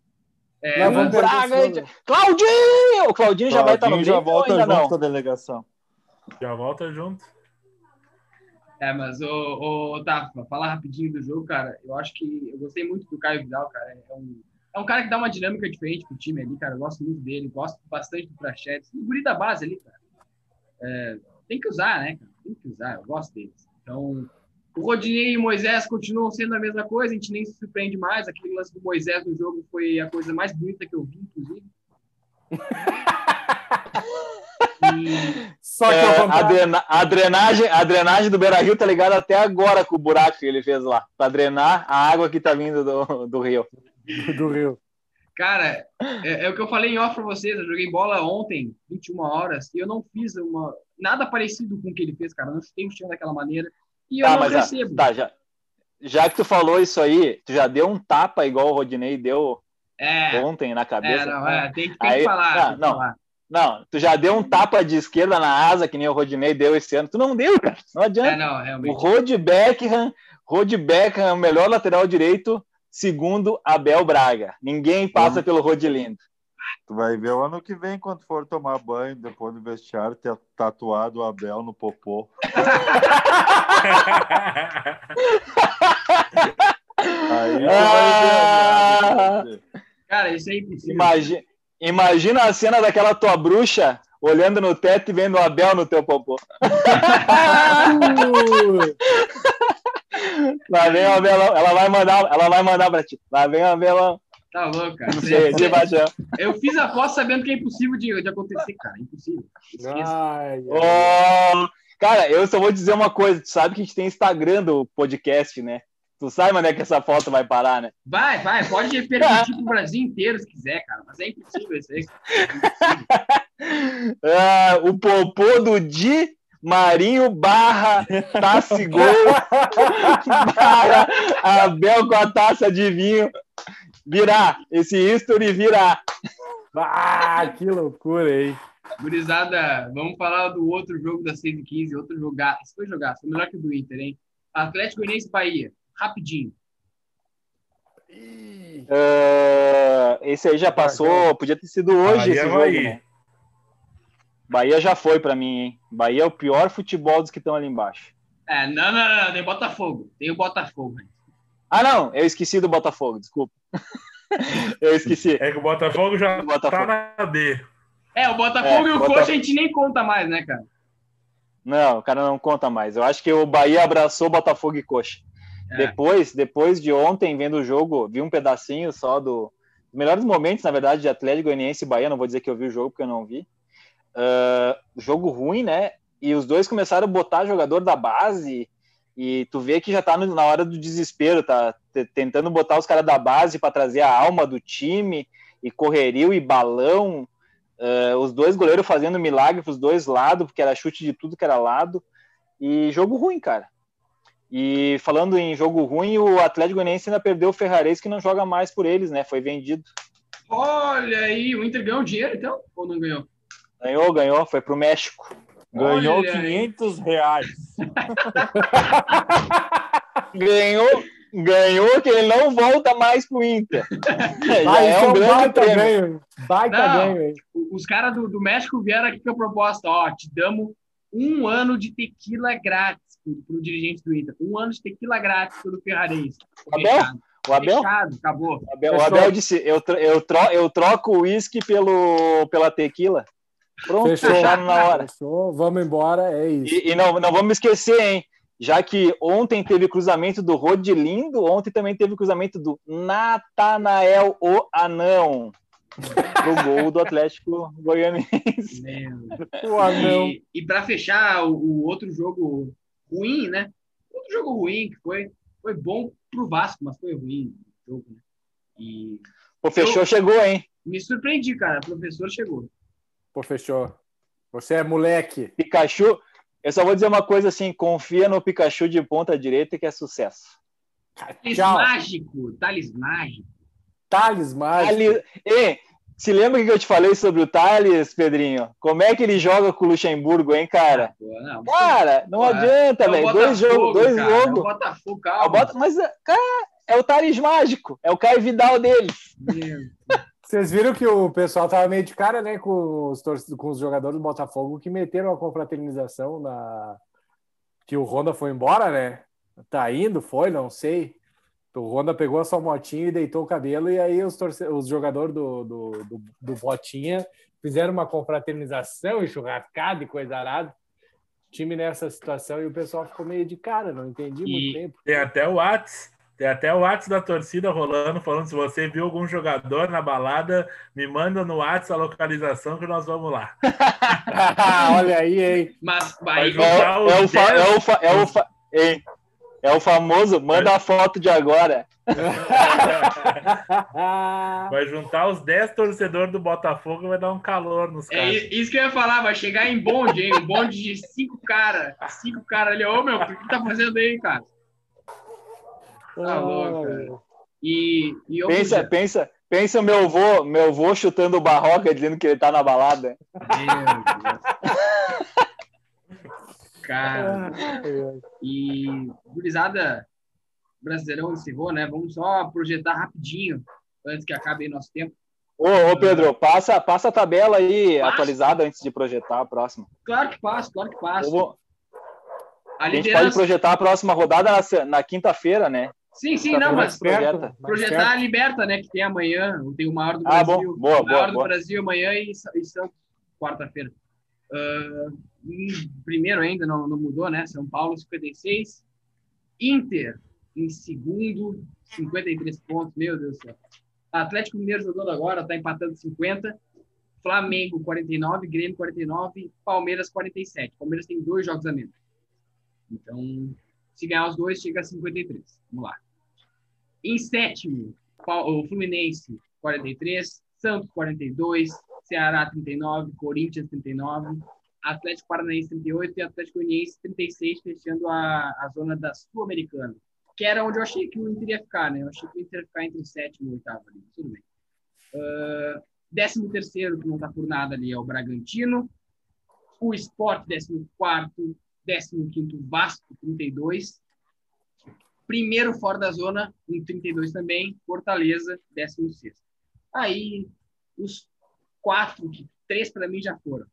É, vamos Braga, Claudinho! O Claudinho já vai estar no já volta junto não? com a delegação. Já volta junto. É, mas o, o Tafa, falar rapidinho do jogo, cara, eu acho que eu gostei muito do Caio Vidal, cara. É um, é um cara que dá uma dinâmica diferente pro time ali, cara. Eu gosto muito dele, gosto bastante do Prachetes. O guri da base ali, cara. É, tem que usar, né, cara? Tem que usar, eu gosto deles. Então, o Rodinei e o Moisés continuam sendo a mesma coisa, a gente nem se surpreende mais. Aquele lance do Moisés no jogo foi a coisa mais bonita que eu vi, inclusive. e... Só que é, a, drena a, drenagem, a drenagem do Beira Rio tá ligada até agora com o buraco que ele fez lá, para drenar a água que tá vindo do, do rio. Do rio. Cara, é, é, o que eu falei em off pra vocês. Eu joguei bola ontem, 21 horas, e eu não fiz uma nada parecido com o que ele fez, cara. Eu não chutei o chão daquela maneira. E eu tá, não mas recebo. tá, já, já que tu falou isso aí, tu já deu um tapa igual o Rodinei deu é, ontem na cabeça? É, não, é, tem, tem aí, que falar. Não, não, falar. não, tu já deu um tapa de esquerda na asa, que nem o Rodinei deu esse ano. Tu não deu, cara. Não adianta. É, não, realmente. O Rod Beckham, Rod Beckham é o melhor lateral direito, segundo Abel Braga. Ninguém passa hum. pelo Rodilindo. Tu vai ver o ano que vem, quando for tomar banho, depois do vestiário, ter tatuado o Abel no popô. aí ah, Cara, isso é impossível. Imagina, imagina a cena daquela tua bruxa olhando no teto e vendo o Abel no teu popô. Lá vem o Abelão, ela vai mandar, ela vai mandar pra ti. Lá vem o Abelão. Tá louco, cara. eu fiz a aposta sabendo que é impossível de, de acontecer, cara. Impossível. Ai, oh, cara, eu só vou dizer uma coisa. Tu sabe que a gente tem Instagram do podcast, né? Tu sabe onde é que essa foto vai parar, né? Vai, vai. Pode permitir pro Brasil inteiro se quiser, cara. Mas é impossível isso aí. É ah, o popô do Di Marinho barra Tassi Gol barra Abel com a taça de vinho virar. Esse history virar. Ah, que loucura, hein? Gurizada, vamos falar do outro jogo da 115, outro jogar. Esse foi jogar, foi melhor que o do Inter, hein? Atlético Goianiense Bahia, rapidinho. Uh, esse aí já passou, podia ter sido hoje Bahia esse jogo, né? Bahia já foi para mim, hein? Bahia é o pior futebol dos que estão ali embaixo. É, não, não, não, tem Botafogo. Tem o Botafogo. Ah, não, eu esqueci do Botafogo, desculpa. eu esqueci. É que o Botafogo já Botafogo. tá na D. É, o Botafogo é, e o Botafogo... Coxa a gente nem conta mais, né, cara? Não, o cara não conta mais. Eu acho que o Bahia abraçou Botafogo e Coxa. É. Depois, depois de ontem, vendo o jogo, vi um pedacinho só do melhores momentos, na verdade, de Atlético Goianiense e Bahia. Não vou dizer que eu vi o jogo, porque eu não vi. Uh, jogo ruim, né? E os dois começaram a botar jogador da base e tu vê que já tá na hora do desespero, tá tentando botar os caras da base para trazer a alma do time e correrio e balão. Uh, os dois goleiros fazendo milagre para os dois lados, porque era chute de tudo que era lado. E jogo ruim, cara. E falando em jogo ruim, o Atlético Goianiense ainda perdeu o Ferrarese, que não joga mais por eles, né? Foi vendido. Olha aí, o Inter ganhou dinheiro, então? Ou não ganhou? Ganhou, ganhou. Foi pro México. Ganhou Olha 500 aí. reais. ganhou, ganhou que ele não volta mais pro Inter. Vai, é um grande baita prêmio. ganho. Baita não, ganho. Os caras do, do México vieram aqui com a proposta, ó, te damos um ano de tequila grátis para o dirigente do Inter. Um ano de tequila grátis pelo Ferrarense. Abel? O Abel? Fechado, acabou. O Abel, o Abel disse, eu, eu, tro, eu troco o uísque pelo, pela tequila. Pronto, Fechou. fecharam na hora. Fechou, vamos embora, é isso. E, e, não, não vamos esquecer, hein? Já que ontem teve cruzamento do Rodilindo, ontem também teve cruzamento do Natanael o Anão pro gol do Atlético Goianiense. o Anão. E, e para fechar o, o, outro jogo ruim, né? Outro jogo ruim que foi, foi bom pro Vasco, mas foi ruim o jogo, né? E o professor chegou, hein? Me surpreendi, cara. O professor chegou. Pô, fechou. Você é moleque. Pikachu, eu só vou dizer uma coisa assim: confia no Pikachu de ponta direita que é sucesso. Thales mágico, Thales mágico. Thales mágico. Thales... se lembra que eu te falei sobre o Thales, Pedrinho? Como é que ele joga com o Luxemburgo, hein, cara? Ah, não, cara, não adianta, é velho. Dois jogos, dois jogos. É Botafogo, calma. Mas, cara, é o Thales mágico. É o Caio Vidal deles. Vocês viram que o pessoal tava meio de cara, né, com os, com os jogadores do Botafogo que meteram a confraternização na que o Honda foi embora, né? Tá indo, foi, não sei. O Honda pegou a sua motinha e deitou o cabelo, e aí os, torce... os jogadores do, do, do, do Botinha fizeram uma confraternização, churrascada e coisa arada. Time nessa situação e o pessoal ficou meio de cara, não entendi e muito tempo. Tem até o Whats, tem até o WhatsApp da torcida rolando, falando se você viu algum jogador na balada, me manda no WhatsApp a localização que nós vamos lá. Olha aí, hein? Mas vai é, é, o, é, o, fa, é, o, fa, é, o, fa, hein? É o famoso, manda a foto de agora. vai juntar os 10 torcedores do Botafogo e vai dar um calor nos é caras. É isso que eu ia falar, vai chegar em bonde, hein? Um bonde de cinco caras. Cinco caras ali. Ô, meu, o que tá fazendo aí, cara? Tá louco, cara. E, e pensa, podia... pensa, pensa o meu avô, meu avô chutando o barroca dizendo que ele tá na balada. Meu Deus. cara. E gurizada Brasileirão encerrou, né? Vamos só projetar rapidinho antes que acabe nosso tempo. Ô, ô, Pedro, passa, passa a tabela aí passa. atualizada antes de projetar a próxima. Claro que passa, claro que passa. Vou... A, a liderança... gente pode projetar a próxima rodada na, na quinta-feira, né? Sim, sim, não, mas projeta, projetar a Liberta, né? Que tem amanhã, tem o maior do ah, Brasil. Bom, boa, o maior boa, do Brasil amanhã e, e São quarta-feira. Uh, primeiro ainda não, não mudou, né? São Paulo 56. Inter em segundo, 53 pontos, meu Deus do céu. Atlético Mineiro jogando agora, tá empatando 50. Flamengo 49, Grêmio 49, Palmeiras 47. Palmeiras tem dois jogos a menos. Então, se ganhar os dois, chega a 53. Vamos lá. Em sétimo, o Fluminense, 43. Santos, 42. Ceará, 39. Corinthians, 39. Atlético Paranaense, 38. E Atlético Goianiense, 36, fechando a, a zona da Sul-Americana. Que era onde eu achei que o Inter ia ficar, né? Eu achei que o Inter ia ficar entre sétimo e oitavo ali. Tudo bem. Uh, décimo terceiro, que não está por nada ali, é o Bragantino. O Sport, décimo quarto. 15 Vasco, 32. Primeiro fora da zona, em 32 também, Fortaleza, 16. Aí, os quatro, três para mim já foram.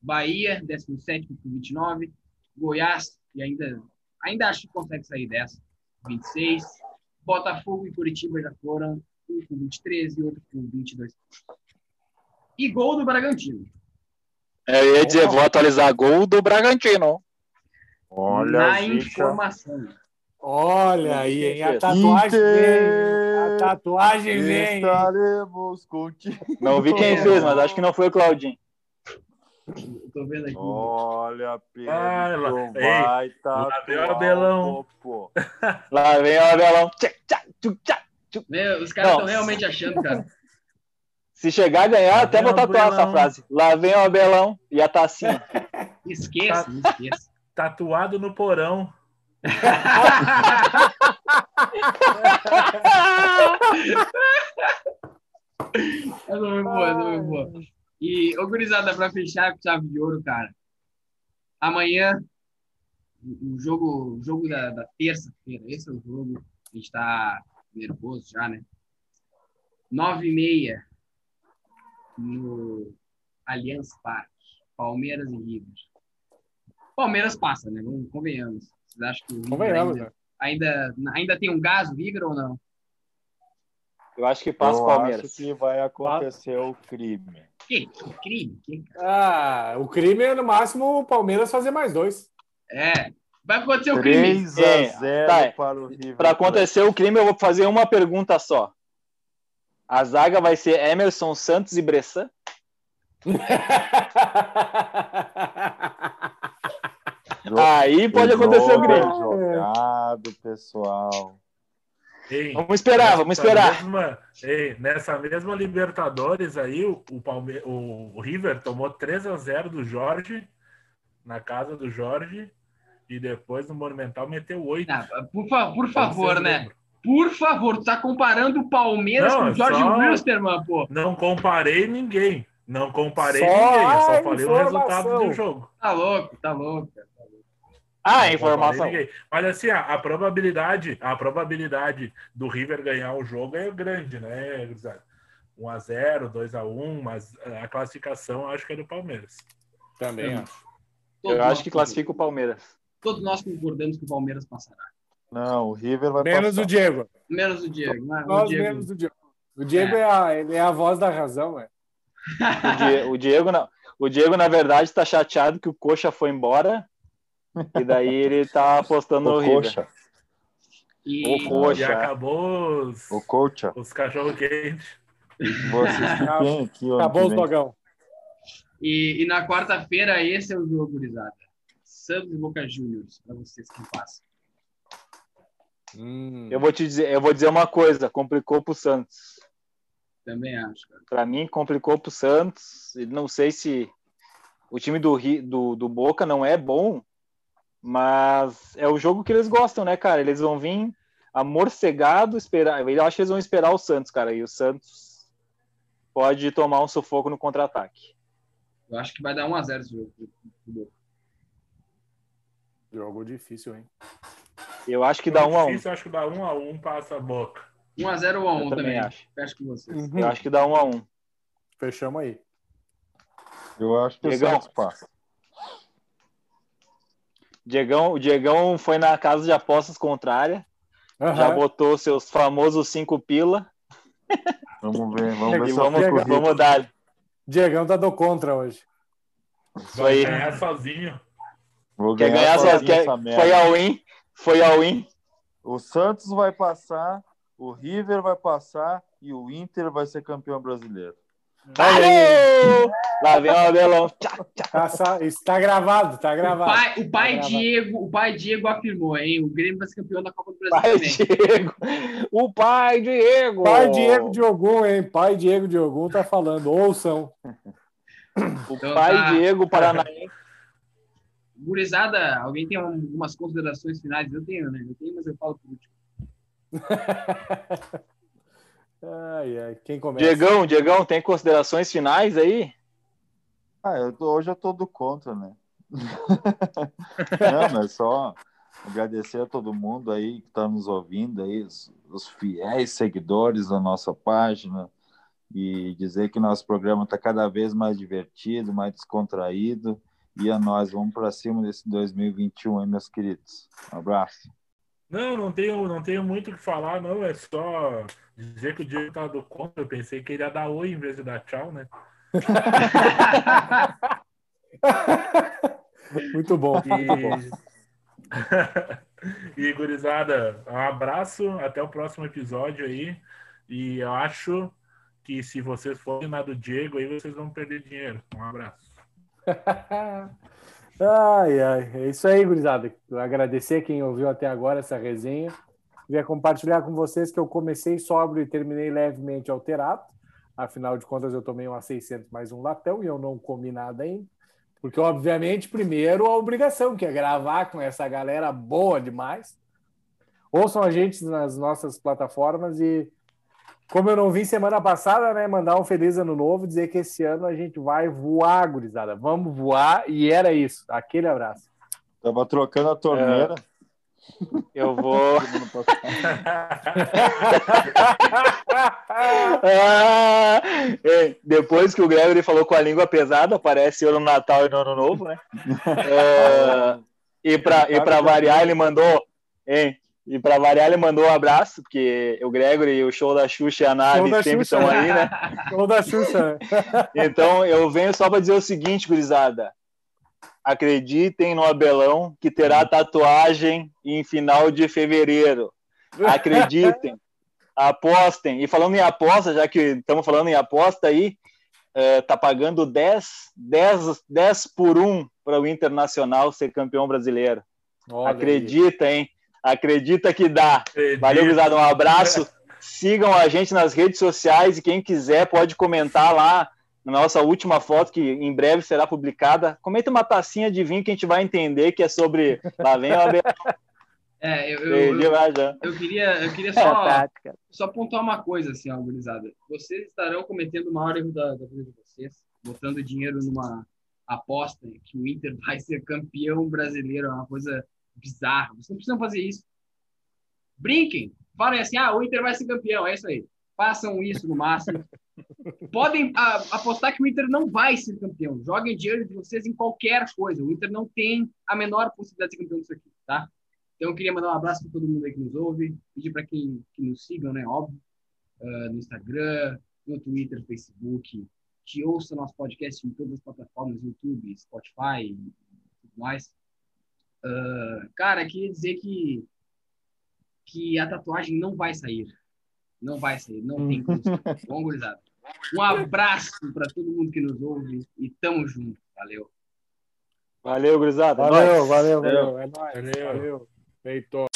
Bahia, 17 com 29. Goiás, e ainda, ainda acho que consegue sair dessa, 26. Botafogo e Curitiba já foram, um com 23 e outro com 22. E gol do Bragantino. É, eu ia dizer, vou atualizar gol do Bragantino. Olha na informação. Olha aí, hein? A tatuagem vem. A tatuagem vem. Estaremos contigo. Não vi quem fez, mas acho que não foi o Claudinho. Tô vendo aqui. Olha, Pedro, ah, lá, vai tá Lá vem o Abelão. Lá vem o Abelão. Meu, os caras estão realmente achando, cara. Se chegar a ganhar, Lá até vou tatuar essa frase. Lá vem o Abelão e a tacinha. Esqueça, esqueça. Tatuado no porão. essa foi boa, essa foi boa. E, ô, gurizada, pra fechar com chave de ouro, cara. Amanhã, o jogo, o jogo da, da terça-feira, esse é o jogo. A gente tá nervoso já, né? Nove e meia no Allianz Parque, Palmeiras e River. Palmeiras passa, né? Vamos, convenhamos. Vocês acham que o River ainda, né? ainda, ainda, tem um gás, o River, ou não? Eu acho que passa o Palmeiras. acho que vai acontecer o crime. Que, que crime? Que... Ah, o crime é no máximo o Palmeiras fazer mais dois. É, vai acontecer o crime. 3 a 0 é, tá. para o River. Para acontecer o crime, eu vou fazer uma pergunta só. A zaga vai ser Emerson, Santos e Bressan? Aí pode acontecer o crime. Jogado, pessoal. Ei, vamos esperar, vamos esperar. Mesma, ei, nessa mesma Libertadores aí, o, o, Palme o River tomou 3 a 0 do Jorge, na casa do Jorge, e depois no Monumental meteu 8. Ah, por, fa por favor, né? Por favor, tu tá comparando o Palmeiras não, com o Jorge só... Wilstermann, pô. Não comparei ninguém. Não comparei só ninguém, eu só falei o resultado do jogo. Tá louco, tá louco. Ah, informação. Mas assim, a, a, probabilidade, a probabilidade do River ganhar o jogo é grande, né, Grisado? 1x0, 2x1, mas a classificação acho que é do Palmeiras. Também acho. Eu acho que classifica o Palmeiras. Todos nós concordamos que o Palmeiras passará. Não, o River vai menos passar. o Diego. Menos o Diego. Né? Nós o Diego... menos o Diego. O Diego é, é a, ele é a voz da razão, ué. O, Diego, o Diego não. O Diego, na verdade, está chateado que o Coxa foi embora e daí ele tá apostando no River. E... O Coxa. E acabou os, o Coxa. os cachorro quentes. Acabou os dogão. E, e na quarta-feira, esse é o jogo, gurizada. Santos e Boca Juniors, para vocês que passam. Hum. Eu vou te dizer, eu vou dizer uma coisa, complicou pro Santos. Também acho. Para mim complicou pro Santos. Não sei se o time do, do, do Boca não é bom, mas é o jogo que eles gostam, né, cara? Eles vão vir amorcegado, esperar. Eu acho que eles vão esperar o Santos, cara. E o Santos pode tomar um sufoco no contra-ataque. Eu acho que vai dar 1x0 esse jogo. Jogo difícil, hein? Eu acho que dá 1x1. Difícil, acho que dá 1x1, passa a boca. 1x0 ou 1x1 também. também. Acho. Fecho com vocês. Uhum. Eu acho que dá 1x1. Fechamos aí. Eu acho que Legal. o Santos passa. Diegão, o Diegão foi na casa de apostas contrária. Uhum. Já botou seus famosos cinco pila. Vamos ver, vamos ver. vamos, Diegão, vamos dar. Diegão tá do contra hoje. Isso aí. ganhar sozinho. Vou quer ganhar, ganhar sozinho. Quer... Foi ao win. Foi ao win. O Santos vai passar, o River vai passar e o Inter vai ser campeão brasileiro. Valeu! Lá vem o Abelão. Tá, está gravado, está gravado. O pai, o pai tá Diego, o pai Diego afirmou, hein? O Grêmio vai ser campeão da Copa do Brasil pai também. Diego. O pai Diego. Pai Diego Diogun, hein? Pai Diego Diogun tá falando. Ouçam. O então, pai tá... Diego Paranaense. Gurizada, alguém tem algumas considerações finais? Eu tenho, né? Eu tenho, mas eu falo por último. Ai, ai. Quem começa? Diegão, Diegão, tem considerações finais aí? Ah, eu tô, hoje eu tô do contra, né? Não, mas só agradecer a todo mundo aí que está nos ouvindo aí, os, os, fiéis seguidores da nossa página e dizer que nosso programa está cada vez mais divertido, mais descontraído e a nós vamos para cima desse 2021, hein, meus queridos. Um abraço. Não, não tenho, não tenho muito o que falar, não. É só dizer que o Diego tá do contra. Eu pensei que ele ia dar oi em vez de dar tchau, né? muito bom. E... e, gurizada, um abraço. Até o próximo episódio aí. E eu acho que se vocês forem na do Diego, aí vocês vão perder dinheiro. Um abraço. Ai, ai, é isso aí, gurizada. Agradecer quem ouviu até agora essa resenha. Queria compartilhar com vocês que eu comecei sóbrio e terminei levemente alterado. Afinal de contas, eu tomei um A600 mais um latão e eu não comi nada ainda. Porque, obviamente, primeiro a obrigação, que é gravar com essa galera boa demais. Ouçam a gente nas nossas plataformas e, como eu não vi semana passada, né, mandar um feliz ano novo, dizer que esse ano a gente vai voar, gurizada. Vamos voar e era isso. Aquele abraço. Tava trocando a torneira. É... Eu vou. ah, depois que o Gregory falou com a língua pesada, aparece eu no Natal e no Ano Novo, né? É, e para e pra variar, ele mandou. Hein? E para variar, ele mandou um abraço, porque o Gregory e o show da Xuxa e a nave sempre estão aí, né? Show da Xuxa. Então, eu venho só para dizer o seguinte, gurizada acreditem no Abelão, que terá tatuagem em final de fevereiro. Acreditem, apostem. E falando em aposta, já que estamos falando em aposta aí, é, tá pagando 10, 10, 10 por 1 para o Internacional ser campeão brasileiro. Olha Acredita, aí. hein? Acredita que dá. Acredito. Valeu, gurizada. Um abraço. Sigam a gente nas redes sociais e quem quiser pode comentar lá na nossa última foto, que em breve será publicada. Comenta uma tacinha de vinho que a gente vai entender que é sobre. Lá vem o Abel. É, eu, eu, eu, eu, queria, eu queria só, é só pontuar uma coisa, assim, ó, gurizada. Vocês estarão cometendo o maior erro da, da vida de vocês, botando dinheiro numa aposta que o Inter vai ser campeão brasileiro, é uma coisa bizarra. Vocês não precisam fazer isso. Brinquem. Falem assim, ah, o Inter vai ser campeão, é isso aí. Façam isso no máximo. Podem a, apostar que o Inter não vai ser campeão. Joguem dinheiro de vocês em qualquer coisa. O Inter não tem a menor possibilidade de ser campeão disso aqui, tá? Então, eu queria mandar um abraço para todo mundo aí que nos ouve, pedir para quem que nos sigam, né? Óbvio, uh, no Instagram, no Twitter, Facebook, que ouça nosso podcast em todas as plataformas, YouTube, Spotify e tudo mais. Uh, cara, queria dizer que, que a tatuagem não vai sair. Não vai sair, não tem como Bom, gurizada. Um abraço para todo mundo que nos ouve e tamo junto. Valeu. Valeu, gurizada. Valeu, valeu, valeu. É nóis. Valeu. valeu. Feito.